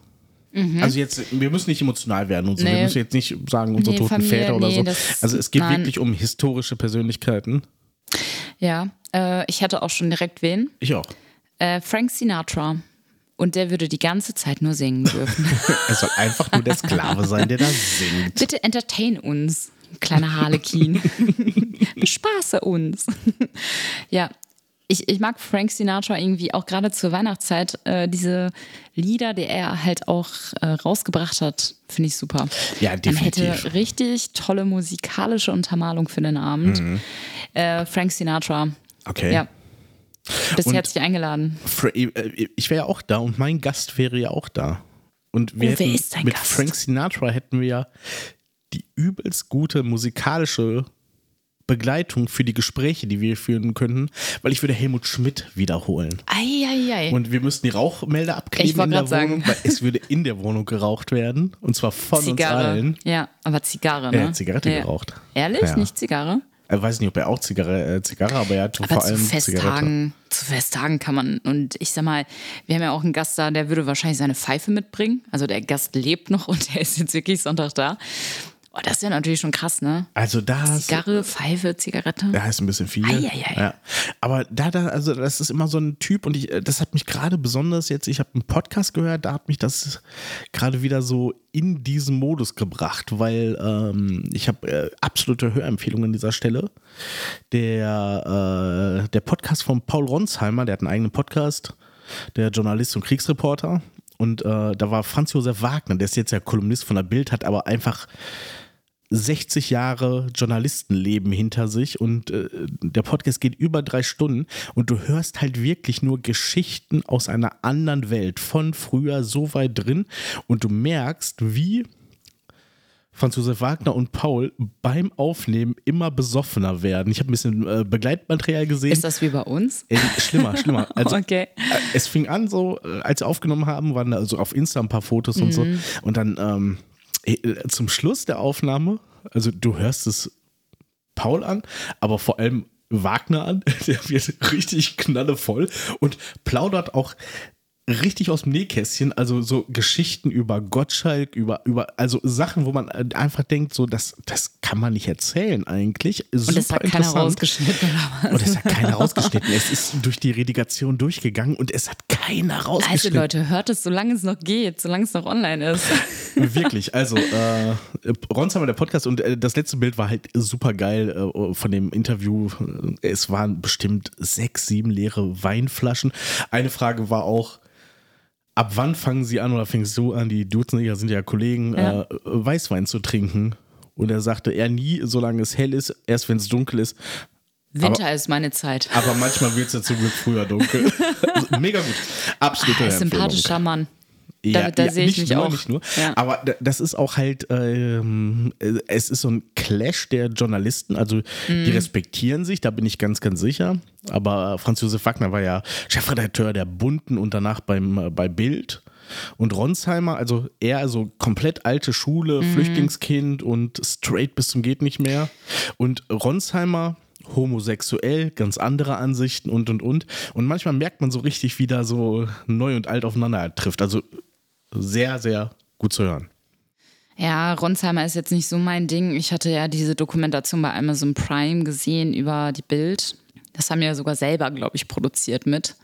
Also jetzt, wir müssen nicht emotional werden und so. Wir Mhm. Nee. müssen jetzt nicht sagen, unsere Nee, toten Familie, Väter oder nee, so. das- Also es geht nein. wirklich um historische Persönlichkeiten. Ja, äh, ich hatte auch schon direkt wen. Ich auch. Äh, Frank Sinatra. Und der würde die ganze Zeit nur singen dürfen. [LAUGHS] Er soll einfach nur der Sklave sein, der da singt. Bitte entertain uns, kleiner Harlekin. [LAUGHS] Bespaße uns. [LAUGHS] ja, ich, ich mag Frank Sinatra irgendwie auch gerade zur Weihnachtszeit. Äh, diese Lieder, die er halt auch äh, rausgebracht hat, finde ich super. Ja, Man definitiv. hätte richtig tolle musikalische Untermalung für den Abend. Äh, Frank Sinatra. Mhm. Okay. Ja. Bist Und- herzlich eingeladen. Fra- äh, Ich wäre ja auch da und mein Gast wäre ja auch da. Und wir Oh, wer hätten, ist dein mit Gast? Frank Sinatra hätten wir ja die übelst gute musikalische Begleitung für die Gespräche, die wir führen könnten, weil ich würde Helmut Schmidt wiederholen. Eieiei. Und wir müssten die Rauchmelder abkleben in der sagen. Wohnung, weil es würde in der Wohnung geraucht werden. Und zwar von uns Zigarre. allen. Ja, aber Zigarre, ne? Er hat Zigarette Ja. geraucht. Ehrlich? Ja. Nicht Zigarre? Ich weiß nicht, ob er auch Zigarre, äh, Zigarre aber er hat Aber vor zu allem Zigarette. Festtagen, zu Festtagen kann man, und ich sag mal, wir haben ja auch einen Gast da, der würde wahrscheinlich seine Pfeife mitbringen. Also der Gast lebt noch und [LAUGHS] der ist jetzt wirklich Sonntag da. Oh, das wäre natürlich schon krass, ne? Also da Zigarre, Pfeife, Zigarette. Ja, ist ein bisschen viel. Eieiei. Ja. Aber da, da, also das ist immer so ein Typ und ich, äh, das hat mich gerade besonders jetzt, ich habe einen Podcast gehört, da hat mich das gerade wieder so in diesen Modus gebracht, weil ähm, ich habe äh, absolute Hörempfehlungen an dieser Stelle. Der, äh, der Podcast von Paul Ronsheimer, der hat einen eigenen Podcast, der Journalist und Kriegsreporter. Und äh, da war Franz Josef Wagner, der ist jetzt ja Kolumnist von der Bild, hat aber einfach 60 Jahre Journalistenleben hinter sich und äh, der Podcast geht über drei Stunden und du hörst halt wirklich nur Geschichten aus einer anderen Welt von früher so weit drin und du merkst, wie Franz Josef Wagner und Paul beim Aufnehmen immer besoffener werden. Ich habe ein bisschen äh, Begleitmaterial gesehen. Ist das wie bei uns? Äh, schlimmer, schlimmer. [LAUGHS] Also, Okay. äh, es fing an so, äh, als wir aufgenommen haben, waren da also auf Insta ein paar Fotos und Mhm. so. Und dann ähm, äh, zum Schluss der Aufnahme, also du hörst es Paul an, aber vor allem Wagner an, [LAUGHS] der wird richtig knallevoll und plaudert auch richtig aus dem Nähkästchen, also so Geschichten über Gottschalk, über, über, also Sachen, wo man äh, einfach denkt, so, das, das kann man nicht erzählen eigentlich. Und das hat keiner rausgeschnitten oder was? Und es hat keiner rausgeschnitten. Es ist durch die Redigation durchgegangen und es hat keiner Also rausgeschnitten. Leute, hört es, solange es noch geht, solange es noch online ist. [LAUGHS] Wirklich, also äh, Ronsheimer, der Podcast und äh, das letzte Bild war halt super geil äh, von dem Interview. Es waren bestimmt sechs, sieben leere Weinflaschen. Eine Frage war auch, ab wann fangen sie an oder fängst du an, die ja, sind ja Kollegen, Ja. Äh, Weißwein zu trinken? Und er sagte, er nie, solange es hell ist, erst wenn es dunkel ist. Winter ist meine Zeit. Aber manchmal wird es ja zum Glück früher dunkel. [LAUGHS] also, mega gut. Absolute Ah, Empfehlung. sympathischer Mann. Da- da sehe ich nicht mich nur, auch. Nicht nur. Ja. Aber da- das ist auch halt, ähm, äh, es ist so ein Clash der Journalisten. Also die Mhm. respektieren sich, da bin ich ganz, ganz sicher. Aber Franz Josef Wagner war ja Chefredakteur der Bunten und danach beim, äh, bei Bild. Und Ronsheimer, also er, also komplett alte Schule, Mhm. Flüchtlingskind und straight bis zum geht nicht mehr. Und Ronsheimer, homosexuell, ganz andere Ansichten und und und. Und manchmal merkt man so richtig, wie da so neu und alt aufeinander trifft. Also sehr, sehr gut zu hören. Ja, Ronsheimer ist jetzt nicht so mein Ding. Ich hatte ja diese Dokumentation bei Amazon Prime gesehen über die Bild. Das haben wir ja sogar selber, glaube ich, produziert mit.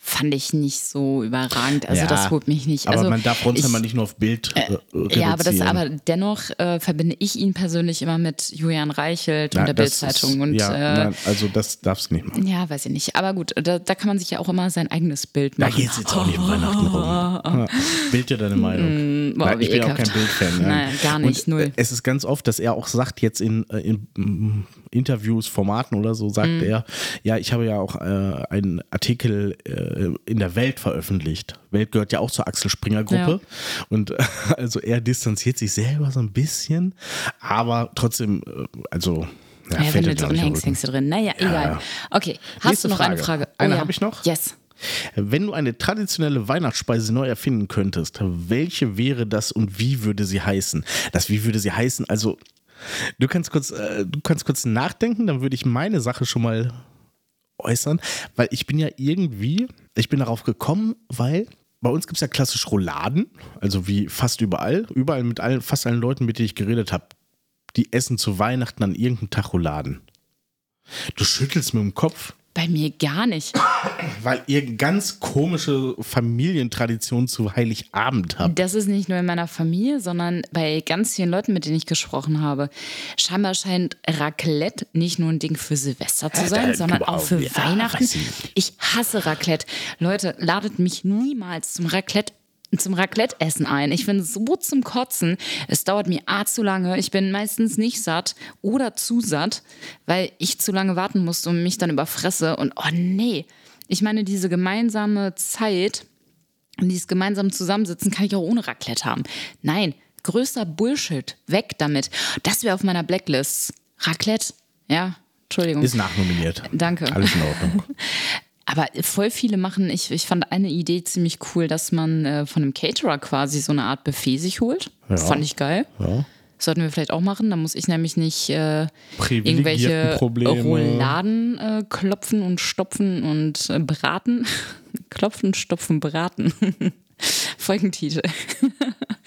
Fand ich nicht so überragend. Also Ja, das holt mich nicht. Aber also, man darf Ronsheimer ich- nicht nur auf Bild äh, reduzieren. Ja, aber, das, aber dennoch äh, verbinde ich ihn persönlich immer mit Julian Reichelt und Na, der das ist- Bildzeitung. Und ja, äh, also das darfst du nicht machen. ja, weiß ich nicht. Aber gut, da, da kann man sich ja auch immer sein eigenes Bild Da machen. geht es jetzt auch nicht um Weihnachten rum. [LAUGHS] Ja, Bild dir deine Meinung. boah, Nein, wie ich bin auch ekelhaft. kein Bildfan. Ja. Nein, gar nicht, Und, null. äh, Es ist ganz oft, dass er auch sagt, jetzt in, äh, in mm, Interviews, Formaten oder so, sagt Mhm. er, ja, ich habe ja auch äh, einen Artikel äh, in der Welt veröffentlicht. Welt gehört ja auch zur Axel Springer Gruppe. Und äh, also er distanziert sich selber so ein bisschen, aber trotzdem, äh, also. Ja, Ja, wenn du drin hängst, hängst du drin. Naja, egal. ja. Okay, hast Nächste du noch eine Frage. Frage? Oh Eine ja. habe ich noch. Yes. Wenn du eine traditionelle Weihnachtsspeise neu erfinden könntest, welche wäre das und wie würde sie heißen? Das wie würde sie heißen? Also, du kannst kurz, äh, du kannst kurz nachdenken, dann würde ich meine Sache schon mal äußern, weil ich bin ja irgendwie, ich bin darauf gekommen, weil bei uns gibt es ja klassisch Rouladen, also wie fast überall, überall mit allen, fast allen Leuten, mit denen ich geredet habe, die essen zu Weihnachten an irgendeinem Tag Rouladen. Du schüttelst mit dem Kopf. Bei mir gar nicht. Weil ihr ganz komische Familientradition zu Heiligabend habt. Das ist nicht nur in meiner Familie, sondern bei ganz vielen Leuten, mit denen ich gesprochen habe. Scheinbar scheint Raclette nicht nur ein Ding für Silvester zu sein, da- sondern auch für ja, Weihnachten. Ich hasse Raclette. Leute, ladet mich niemals zum Raclette zum Raclette-Essen ein. Ich bin so zum Kotzen. Es dauert mir A zu lange. Ich bin meistens nicht satt oder zu satt, weil ich zu lange warten musste und mich dann überfresse. Und oh nee. Ich meine, diese gemeinsame Zeit, und dieses gemeinsam Zusammensitzen kann ich auch ohne Raclette haben. Nein, größter Bullshit. Weg damit. Das wäre auf meiner Blacklist. Raclette, ja, Entschuldigung. Ist nachnominiert. Danke. Alles in Ordnung. [LAUGHS] Aber voll viele machen, ich, ich fand eine Idee ziemlich cool, dass man äh, von einem Caterer quasi so eine Art Buffet sich holt. Ja. Fand ich geil. Ja. Sollten wir vielleicht auch machen. Da muss ich nämlich nicht äh, irgendwelche Probleme. Rouladen äh, klopfen und stopfen und äh, braten. [LAUGHS] klopfen, stopfen, braten. [LAUGHS] Folgentitel.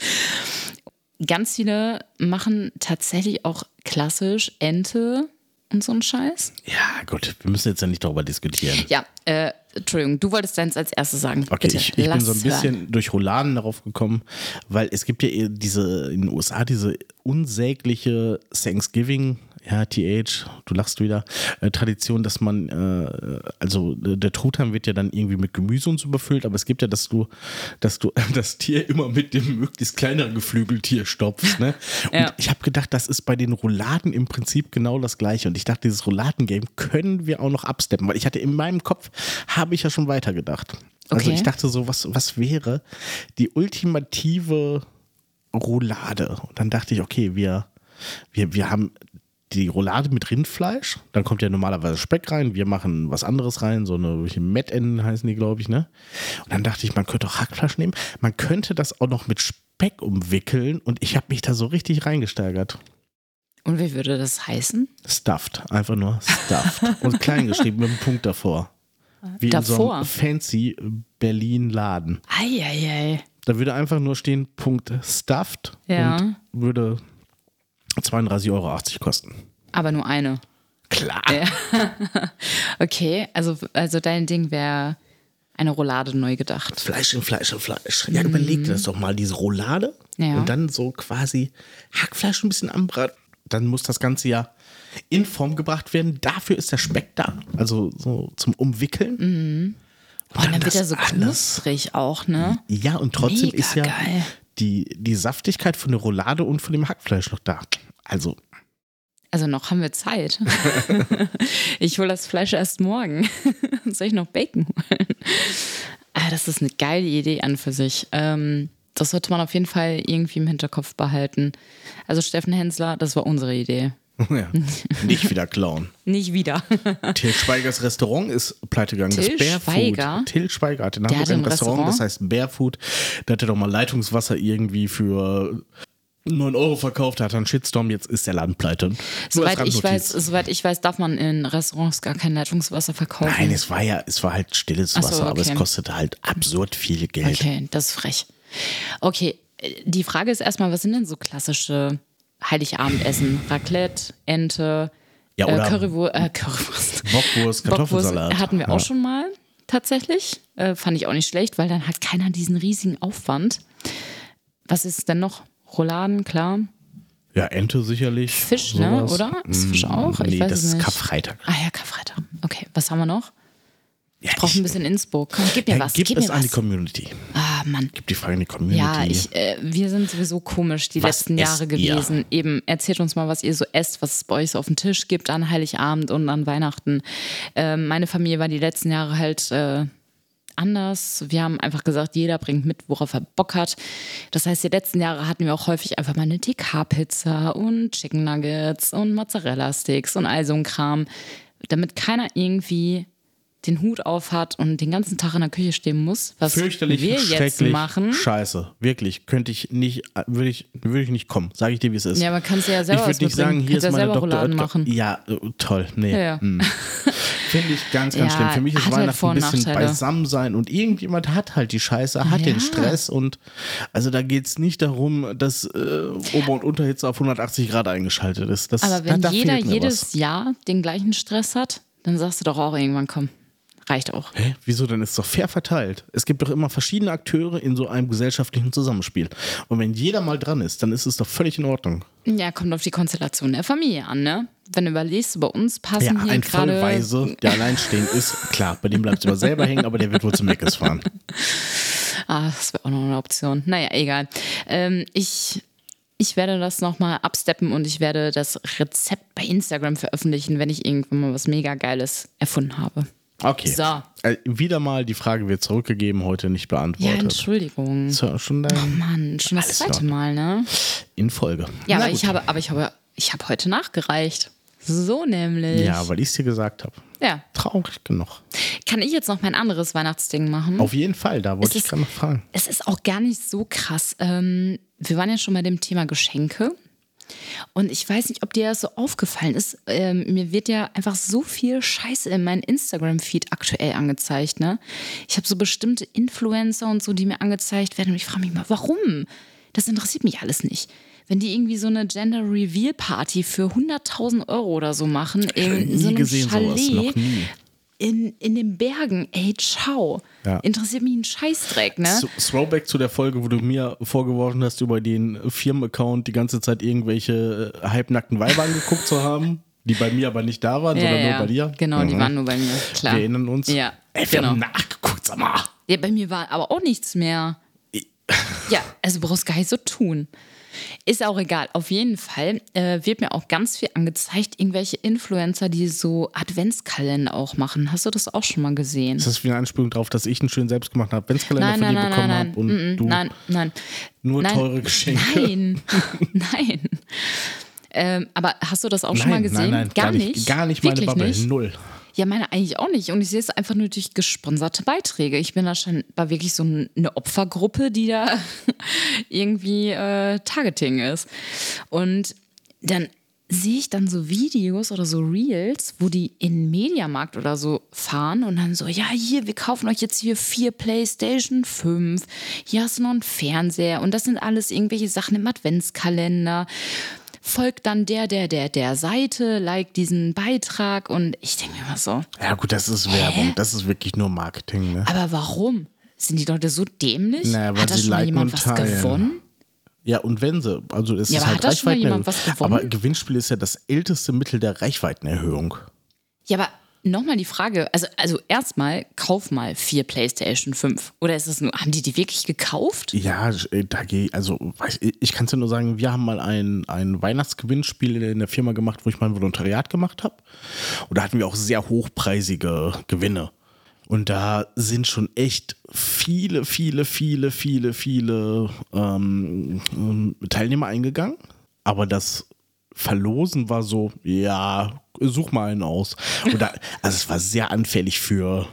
[LAUGHS] Ganz viele machen tatsächlich auch klassisch Ente und so einen Scheiß. Ja, gut, wir müssen jetzt ja nicht darüber diskutieren. Ja, äh, Entschuldigung, du wolltest deins als erstes sagen. Okay, Bitte, ich, ich bin so ein bisschen hören. durch Rouladen darauf gekommen, weil es gibt ja eh diese in den USA diese unsägliche ja, TH, du lachst wieder, äh, Tradition, dass man, äh, also äh, der Truthahn wird ja dann irgendwie mit Gemüse und so befüllt, aber es gibt ja, dass du, dass du [LAUGHS] das Tier immer mit dem möglichst kleineren Geflügeltier stopfst, ne? [LAUGHS] Und Ja. ich habe gedacht, das ist bei den Rouladen im Prinzip genau das gleiche. Und ich dachte, dieses Rouladen-Game können wir auch noch absteppen, weil ich hatte in meinem Kopf, habe ich ja schon weitergedacht. Also Okay. ich dachte so, was, was wäre die ultimative Roulade? Und dann dachte ich, okay, wir, wir, wir haben die Roulade mit Rindfleisch, dann kommt ja normalerweise Speck rein, wir machen was anderes rein, so eine Mettenden heißen die, glaube ich, ne? Und dann dachte ich, man könnte auch Hackfleisch nehmen, man könnte das auch noch mit Speck umwickeln und ich habe mich da so richtig reingesteigert. Und wie würde das heißen? Stuffed, einfach nur stuffed [LAUGHS] und klein geschrieben mit einem Punkt davor. Wie in so Davor? einem fancy Berlin-Laden. Eieiei. Da würde einfach nur stehen Punkt stuffed Ja. und würde 32,80 Euro kosten. Aber nur eine. Klar. [LAUGHS] Okay, also, also dein Ding wäre eine Roulade neu gedacht. Fleisch in Fleisch in Fleisch. Ja, überleg dir das doch mal, diese Roulade Mhm. Ja. und dann so quasi Hackfleisch ein bisschen anbraten. Dann muss das Ganze ja in Form gebracht werden. Dafür ist der Speck da. Also so zum Umwickeln. Mhm. Boah, dann wird das er so alles. knusprig auch, ne? Ja, und trotzdem Mega ist ja geil. Die, die Saftigkeit von der Roulade und von dem Hackfleisch noch da. Also, Also noch haben wir Zeit. [LAUGHS] ich hole das Fleisch erst morgen. [LAUGHS] Soll ich noch Bacon holen? Ah, das ist eine geile Idee an für sich. Ähm, das sollte man auf jeden Fall irgendwie im Hinterkopf behalten. Also Steffen Hensler, das war unsere Idee. [LAUGHS] ja, nicht wieder klauen. Nicht wieder. [LAUGHS] Till Schweigers Restaurant ist pleite gegangen. Till das Barefood. Schweiger? Till Schweiger hatte in Hamburg hat ein Restaurant, Restaurant? das heißt Barefood. Der hatte doch mal Leitungswasser irgendwie für 9 Euro verkauft, da hat er einen Shitstorm, jetzt ist der Laden pleite. Soweit ich, weiß, soweit ich weiß, darf man in Restaurants gar kein Leitungswasser verkaufen. Nein, es war ja, es war halt stilles so, Wasser, aber es okay. kostete halt absurd viel Geld. Okay, das ist frech. Okay, äh, die Frage ist erstmal, was sind denn so klassische Heiligabendessen? Raclette, Ente, Ja, äh, oder Currywurst, äh, Currywurst. Bockwurst, Kartoffelsalat. hatten wir Ja. auch schon mal, tatsächlich. Äh, fand ich auch nicht schlecht, weil dann hat keiner diesen riesigen Aufwand. Was ist denn noch? Rouladen, klar. Ja, Ente sicherlich. Fisch, ne? sowas. Oder? Ist Fisch Mm, auch? Ich Nee, das ist nicht. Karfreitag. Ah ja, Karfreitag. Okay, was haben wir noch? Ja, Ich brauche ein bisschen Innsbruck. Komm, gib mir ja, was. gib, gib es mir an die was. Community. Ah, Mann. Gib die Frage an die Community. Ja, ich, äh, wir sind sowieso komisch die Was letzten Jahre esst ihr? gewesen. Eben, erzählt uns mal, was ihr so esst, was es bei euch so auf dem Tisch gibt an Heiligabend und an Weihnachten. Ähm, meine Familie war die letzten Jahre halt äh, anders. Wir haben einfach gesagt, jeder bringt mit, worauf er Bock hat. Das heißt, die letzten Jahre hatten wir auch häufig einfach mal eine TK-Pizza und Chicken Nuggets und Mozzarella-Sticks und all so ein Kram, damit keiner irgendwie den Hut auf hat und den ganzen Tag in der Küche stehen muss, was Fürchterlich, wir jetzt machen. scheiße. Wirklich, könnte ich nicht, würde ich, würde ich nicht kommen. Sage ich dir, wie es ist. Ja, aber kannst du ja selber ich würde nicht sagen, hier ist meine selber Dr. Machen. Ja, toll. Nee. Ja, ja. mm. [LAUGHS] Finde ich ganz, ganz Ja, schlimm. Für mich ist halt Weihnachten Vor- ein bisschen beisammen sein und irgendjemand hat halt die Scheiße, hat den Stress und also da geht es nicht darum, dass äh, Ober- und Unterhitze auf 180 Grad eingeschaltet ist. Das, Aber wenn da, da jeder jedes was. Jahr den gleichen Stress hat, dann sagst du doch auch irgendwann, komm, reicht auch. Hä? Wieso denn? Ist doch fair verteilt. Es gibt doch immer verschiedene Akteure in so einem gesellschaftlichen Zusammenspiel. Und wenn jeder mal dran ist, dann ist es doch völlig in Ordnung. Ja, kommt auf die Konstellation der Familie an, ne? Wenn du überlegst, bei uns passen Ja, hier ein gerade. Vollweise, der alleinstehend ist, klar, bei dem bleibt es immer selber hängen, aber der wird wohl zum Meckes fahren. [LAUGHS] Ah, das wäre auch noch eine Option. Naja, egal. Ähm, ich, ich werde das nochmal absteppen und ich werde das Rezept bei Instagram veröffentlichen, wenn ich irgendwann mal was mega Geiles erfunden habe. Okay. So. Äh, wieder mal, die Frage wird zurückgegeben, heute nicht Ja, beantwortet. Entschuldigung. so, schon dein Mann, schon das zweite. Mal, ne? in Folge. Ja, Na aber gut. ich habe, aber ich habe, ich habe heute nachgereicht. So nämlich. Ja, weil ich es dir gesagt habe. Ja. Traurig genug. Kann ich jetzt noch mein anderes Weihnachtsding machen? Auf jeden Fall, da wollte Es ich gerade noch fragen. Es ist auch gar nicht so krass. Ähm, wir waren ja schon bei dem Thema Geschenke. Und ich weiß nicht, ob dir das so aufgefallen ist. Ähm, mir wird ja einfach so viel Scheiße in meinem Instagram-Feed aktuell angezeigt. Ne? Ich habe so bestimmte Influencer und so, die mir angezeigt werden. Und ich frage mich mal, warum? Das interessiert mich alles nicht. Wenn die irgendwie so eine Gender Reveal Party für 100.000 Euro oder so machen, in so einem gesehen Chalet. In, in den Bergen. Ey, ciao. Ja. Interessiert mich ein Scheißdreck, ne? So, Throwback zu der Folge, wo du mir vorgeworfen hast, über den Firmenaccount die ganze Zeit irgendwelche äh, halbnackten Weiber angeguckt zu haben, die bei mir aber nicht da waren, ja, sondern ja. nur bei dir. Genau, die Mhm. waren nur bei mir, klar. Wir erinnern uns. Ja, Ey, wir genau. haben nachgeguckt, sag mal. Ja, bei mir war aber auch nichts mehr. Ja, also brauchst gar nicht so tun. Ist auch egal. Auf jeden Fall äh, wird mir auch ganz viel angezeigt, irgendwelche Influencer, die so Adventskalender auch machen. Hast du das auch schon mal gesehen? Ist das wieder eine Anspielung darauf, dass ich einen schönen selbstgemachten Adventskalender Nein, von nein, dir nein, bekommen habe und nein, du nein, nein. nur teure Geschenke? Nein, [LAUGHS] nein. Ähm, aber hast du das auch schon mal gesehen? Nein, nein, gar, nicht. Gar nicht meine Wirklich Bubble. Nicht? Null. Ja, meine eigentlich auch nicht. Und ich sehe es einfach nur durch gesponserte Beiträge. Ich bin da scheinbar wirklich so eine Opfergruppe, die da [LAUGHS] irgendwie äh, Targeting ist. Und dann sehe ich dann so Videos oder so Reels, wo die in Mediamarkt oder so fahren und dann so, ja, hier, wir kaufen euch jetzt hier vier PlayStation 5, hier hast du noch einen Fernseher und das sind alles irgendwelche Sachen im Adventskalender folgt dann der, der, der, der Seite, like diesen Beitrag und ich denke mir immer so, Ja, gut, das ist Werbung. Das ist wirklich nur Marketing. Ne? aber warum? Sind die Leute so dämlich? Naja, weil hat da schon mal jemand was teilen. gewonnen? Ja, und wenn sie, also es Ja, ist aber halt hat da schon mal Reichweitenerhöhung. jemand was gewonnen? Aber Gewinnspiel ist ja das älteste Mittel der Reichweitenerhöhung. Ja, aber nochmal die Frage, also, also erstmal, kauf mal vier PlayStation 5. Oder ist das nur, haben die die wirklich gekauft? Ja, äh, da gehe also ich, ich kann es ja nur sagen, wir haben mal ein, ein Weihnachtsgewinnspiel in der Firma gemacht, wo ich mein Volontariat gemacht habe. Und da hatten wir auch sehr hochpreisige Gewinne. Und da sind schon echt viele, viele, viele, viele, viele ähm, ähm, Teilnehmer eingegangen. Aber das Verlosen war so, ja, such mal einen aus. Da, also es war sehr anfällig für,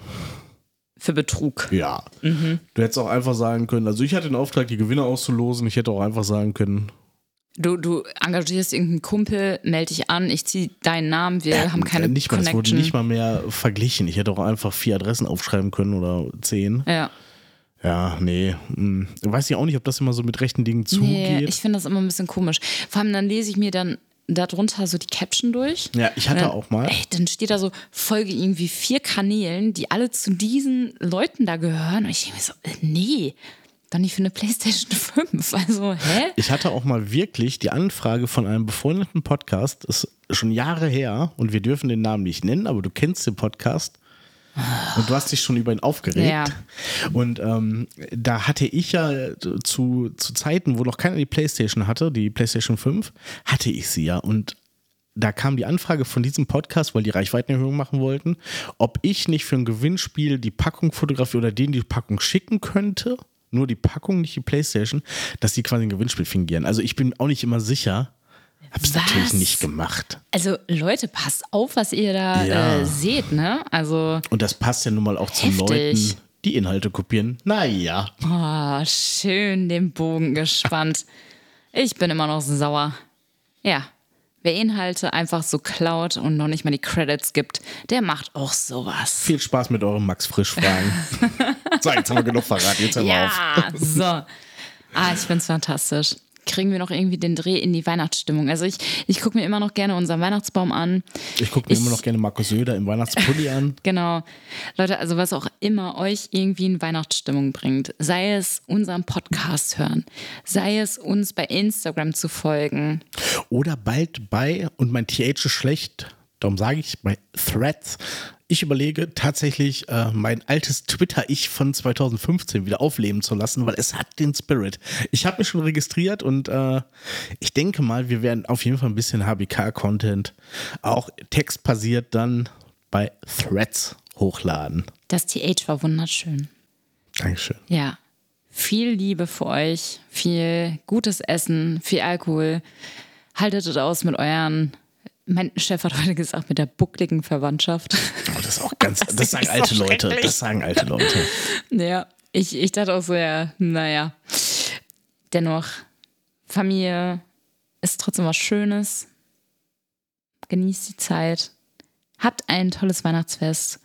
Für Betrug. ja. Mhm. Du hättest auch einfach sagen können, also ich hatte den Auftrag, die Gewinner auszulosen. Ich hätte auch einfach sagen können, Du, du engagierst irgendeinen Kumpel, melde dich an, ich ziehe deinen Namen, wir haben keine äh, nicht mal, es wurde Connection. nicht mal mehr verglichen. Ich hätte auch einfach vier Adressen aufschreiben können oder zehn. ja. Ja, nee. hm. Weiß ich auch nicht, ob das immer so mit rechten Dingen Nee, zugeht. ich finde das immer ein bisschen komisch. Vor allem dann lese ich mir dann darunter so die Caption durch. ja, ich hatte Dann- auch mal. Ey, dann steht da so, folge irgendwie vier Kanälen, die alle zu diesen Leuten da gehören. Und ich denke mir so, äh, nee, doch nicht für eine PlayStation [LAUGHS] 5. Also, hä? Ich hatte auch mal wirklich die Anfrage von einem befreundeten Podcast, das ist schon Jahre her und wir dürfen den Namen nicht nennen, aber du kennst den Podcast und du hast dich schon über ihn aufgeregt. Ja. Und ähm, da hatte ich ja zu, zu Zeiten, wo noch keiner die Playstation hatte, die Playstation 5, hatte ich sie ja und da kam die Anfrage von diesem Podcast, weil die Reichweitenerhöhung machen wollten, ob ich nicht für ein Gewinnspiel die Packung fotografiere oder denen die Packung schicken könnte. Nur die Packung, nicht die Playstation, dass die quasi ein Gewinnspiel fingieren. Also ich bin auch nicht immer sicher. Hab's Was? natürlich nicht gemacht. Also, Leute, passt auf, was ihr da Ja. äh, seht, ne? Also, Und das passt ja nun mal auch zu Heftig. Leuten, die Inhalte kopieren. Naja. oh, schön den Bogen gespannt. Ich bin immer noch sauer. Ja, wer Inhalte einfach so klaut und noch nicht mal die Credits gibt, der macht auch sowas. Viel Spaß mit euren Max Frisch-Fragen. [LAUGHS] so, jetzt haben wir genug verraten. Jetzt hör mal auf. Ja, so. Ah, ich find's fantastisch. Kriegen wir noch irgendwie den Dreh in die Weihnachtsstimmung. Also ich, ich gucke mir immer noch gerne unseren Weihnachtsbaum an. Ich gucke mir Ich- immer noch gerne Markus Söder im Weihnachtspulli an. [LAUGHS] Genau. Leute, also was auch immer euch irgendwie in Weihnachtsstimmung bringt, sei es unseren Podcast hören, sei es uns bei Instagram zu folgen. Oder bald bei, und mein TH ist schlecht, darum sage ich bei Threads. Ich überlege tatsächlich, äh, mein altes Twitter-Ich von 2015 wieder aufleben zu lassen, weil es hat den Spirit. Ich habe mich schon registriert und äh, ich denke mal, wir werden auf jeden Fall ein bisschen HBK-Content, auch textbasiert dann bei Threads hochladen. Das TH war wunderschön. Dankeschön. Ja. Viel Liebe für euch, viel gutes Essen, viel Alkohol. Haltet es aus mit euren. Mein Chef hat heute gesagt, mit der buckligen Verwandtschaft. Oh, das ist auch ganz, [LAUGHS] das, ist sagen so alte Leute. Das sagen alte Leute. Ja, ich, ich dachte auch so, ja, naja. Dennoch, Familie ist trotzdem was Schönes. Genießt die Zeit. Habt ein tolles Weihnachtsfest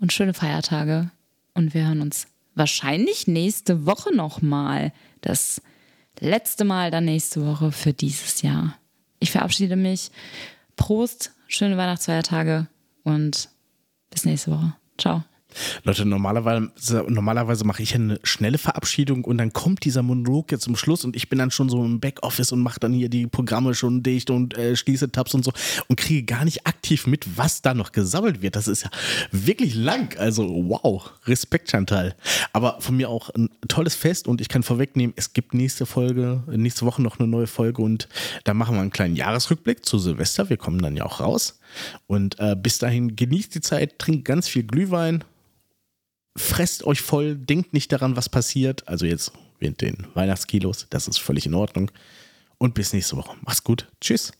und schöne Feiertage. Und wir hören uns wahrscheinlich nächste Woche nochmal. Das letzte Mal dann nächste Woche für dieses Jahr. Ich verabschiede mich. Prost, schöne Weihnachtsfeiertage und Bis nächste Woche. Ciao. Leute, normalerweise, normalerweise mache ich eine schnelle Verabschiedung und dann kommt dieser Monolog jetzt zum Schluss und ich bin dann schon so im Backoffice und mache dann hier die Programme schon dicht und äh, schließe Tabs und so und kriege gar nicht aktiv mit, was da noch gesammelt wird. Das ist ja wirklich lang. Also wow, Respekt Chantal. Aber von mir auch ein tolles Fest und ich kann vorwegnehmen, es gibt nächste Folge, nächste Woche noch eine neue Folge und da machen wir einen kleinen Jahresrückblick zu Silvester. Wir kommen dann ja auch raus. Und äh, bis dahin genießt die Zeit, trinkt ganz viel Glühwein fresst euch voll, denkt nicht daran, was passiert. Also jetzt mit den Weihnachtskilos, das ist völlig in Ordnung. Und bis nächste Woche. Macht's gut. Tschüss.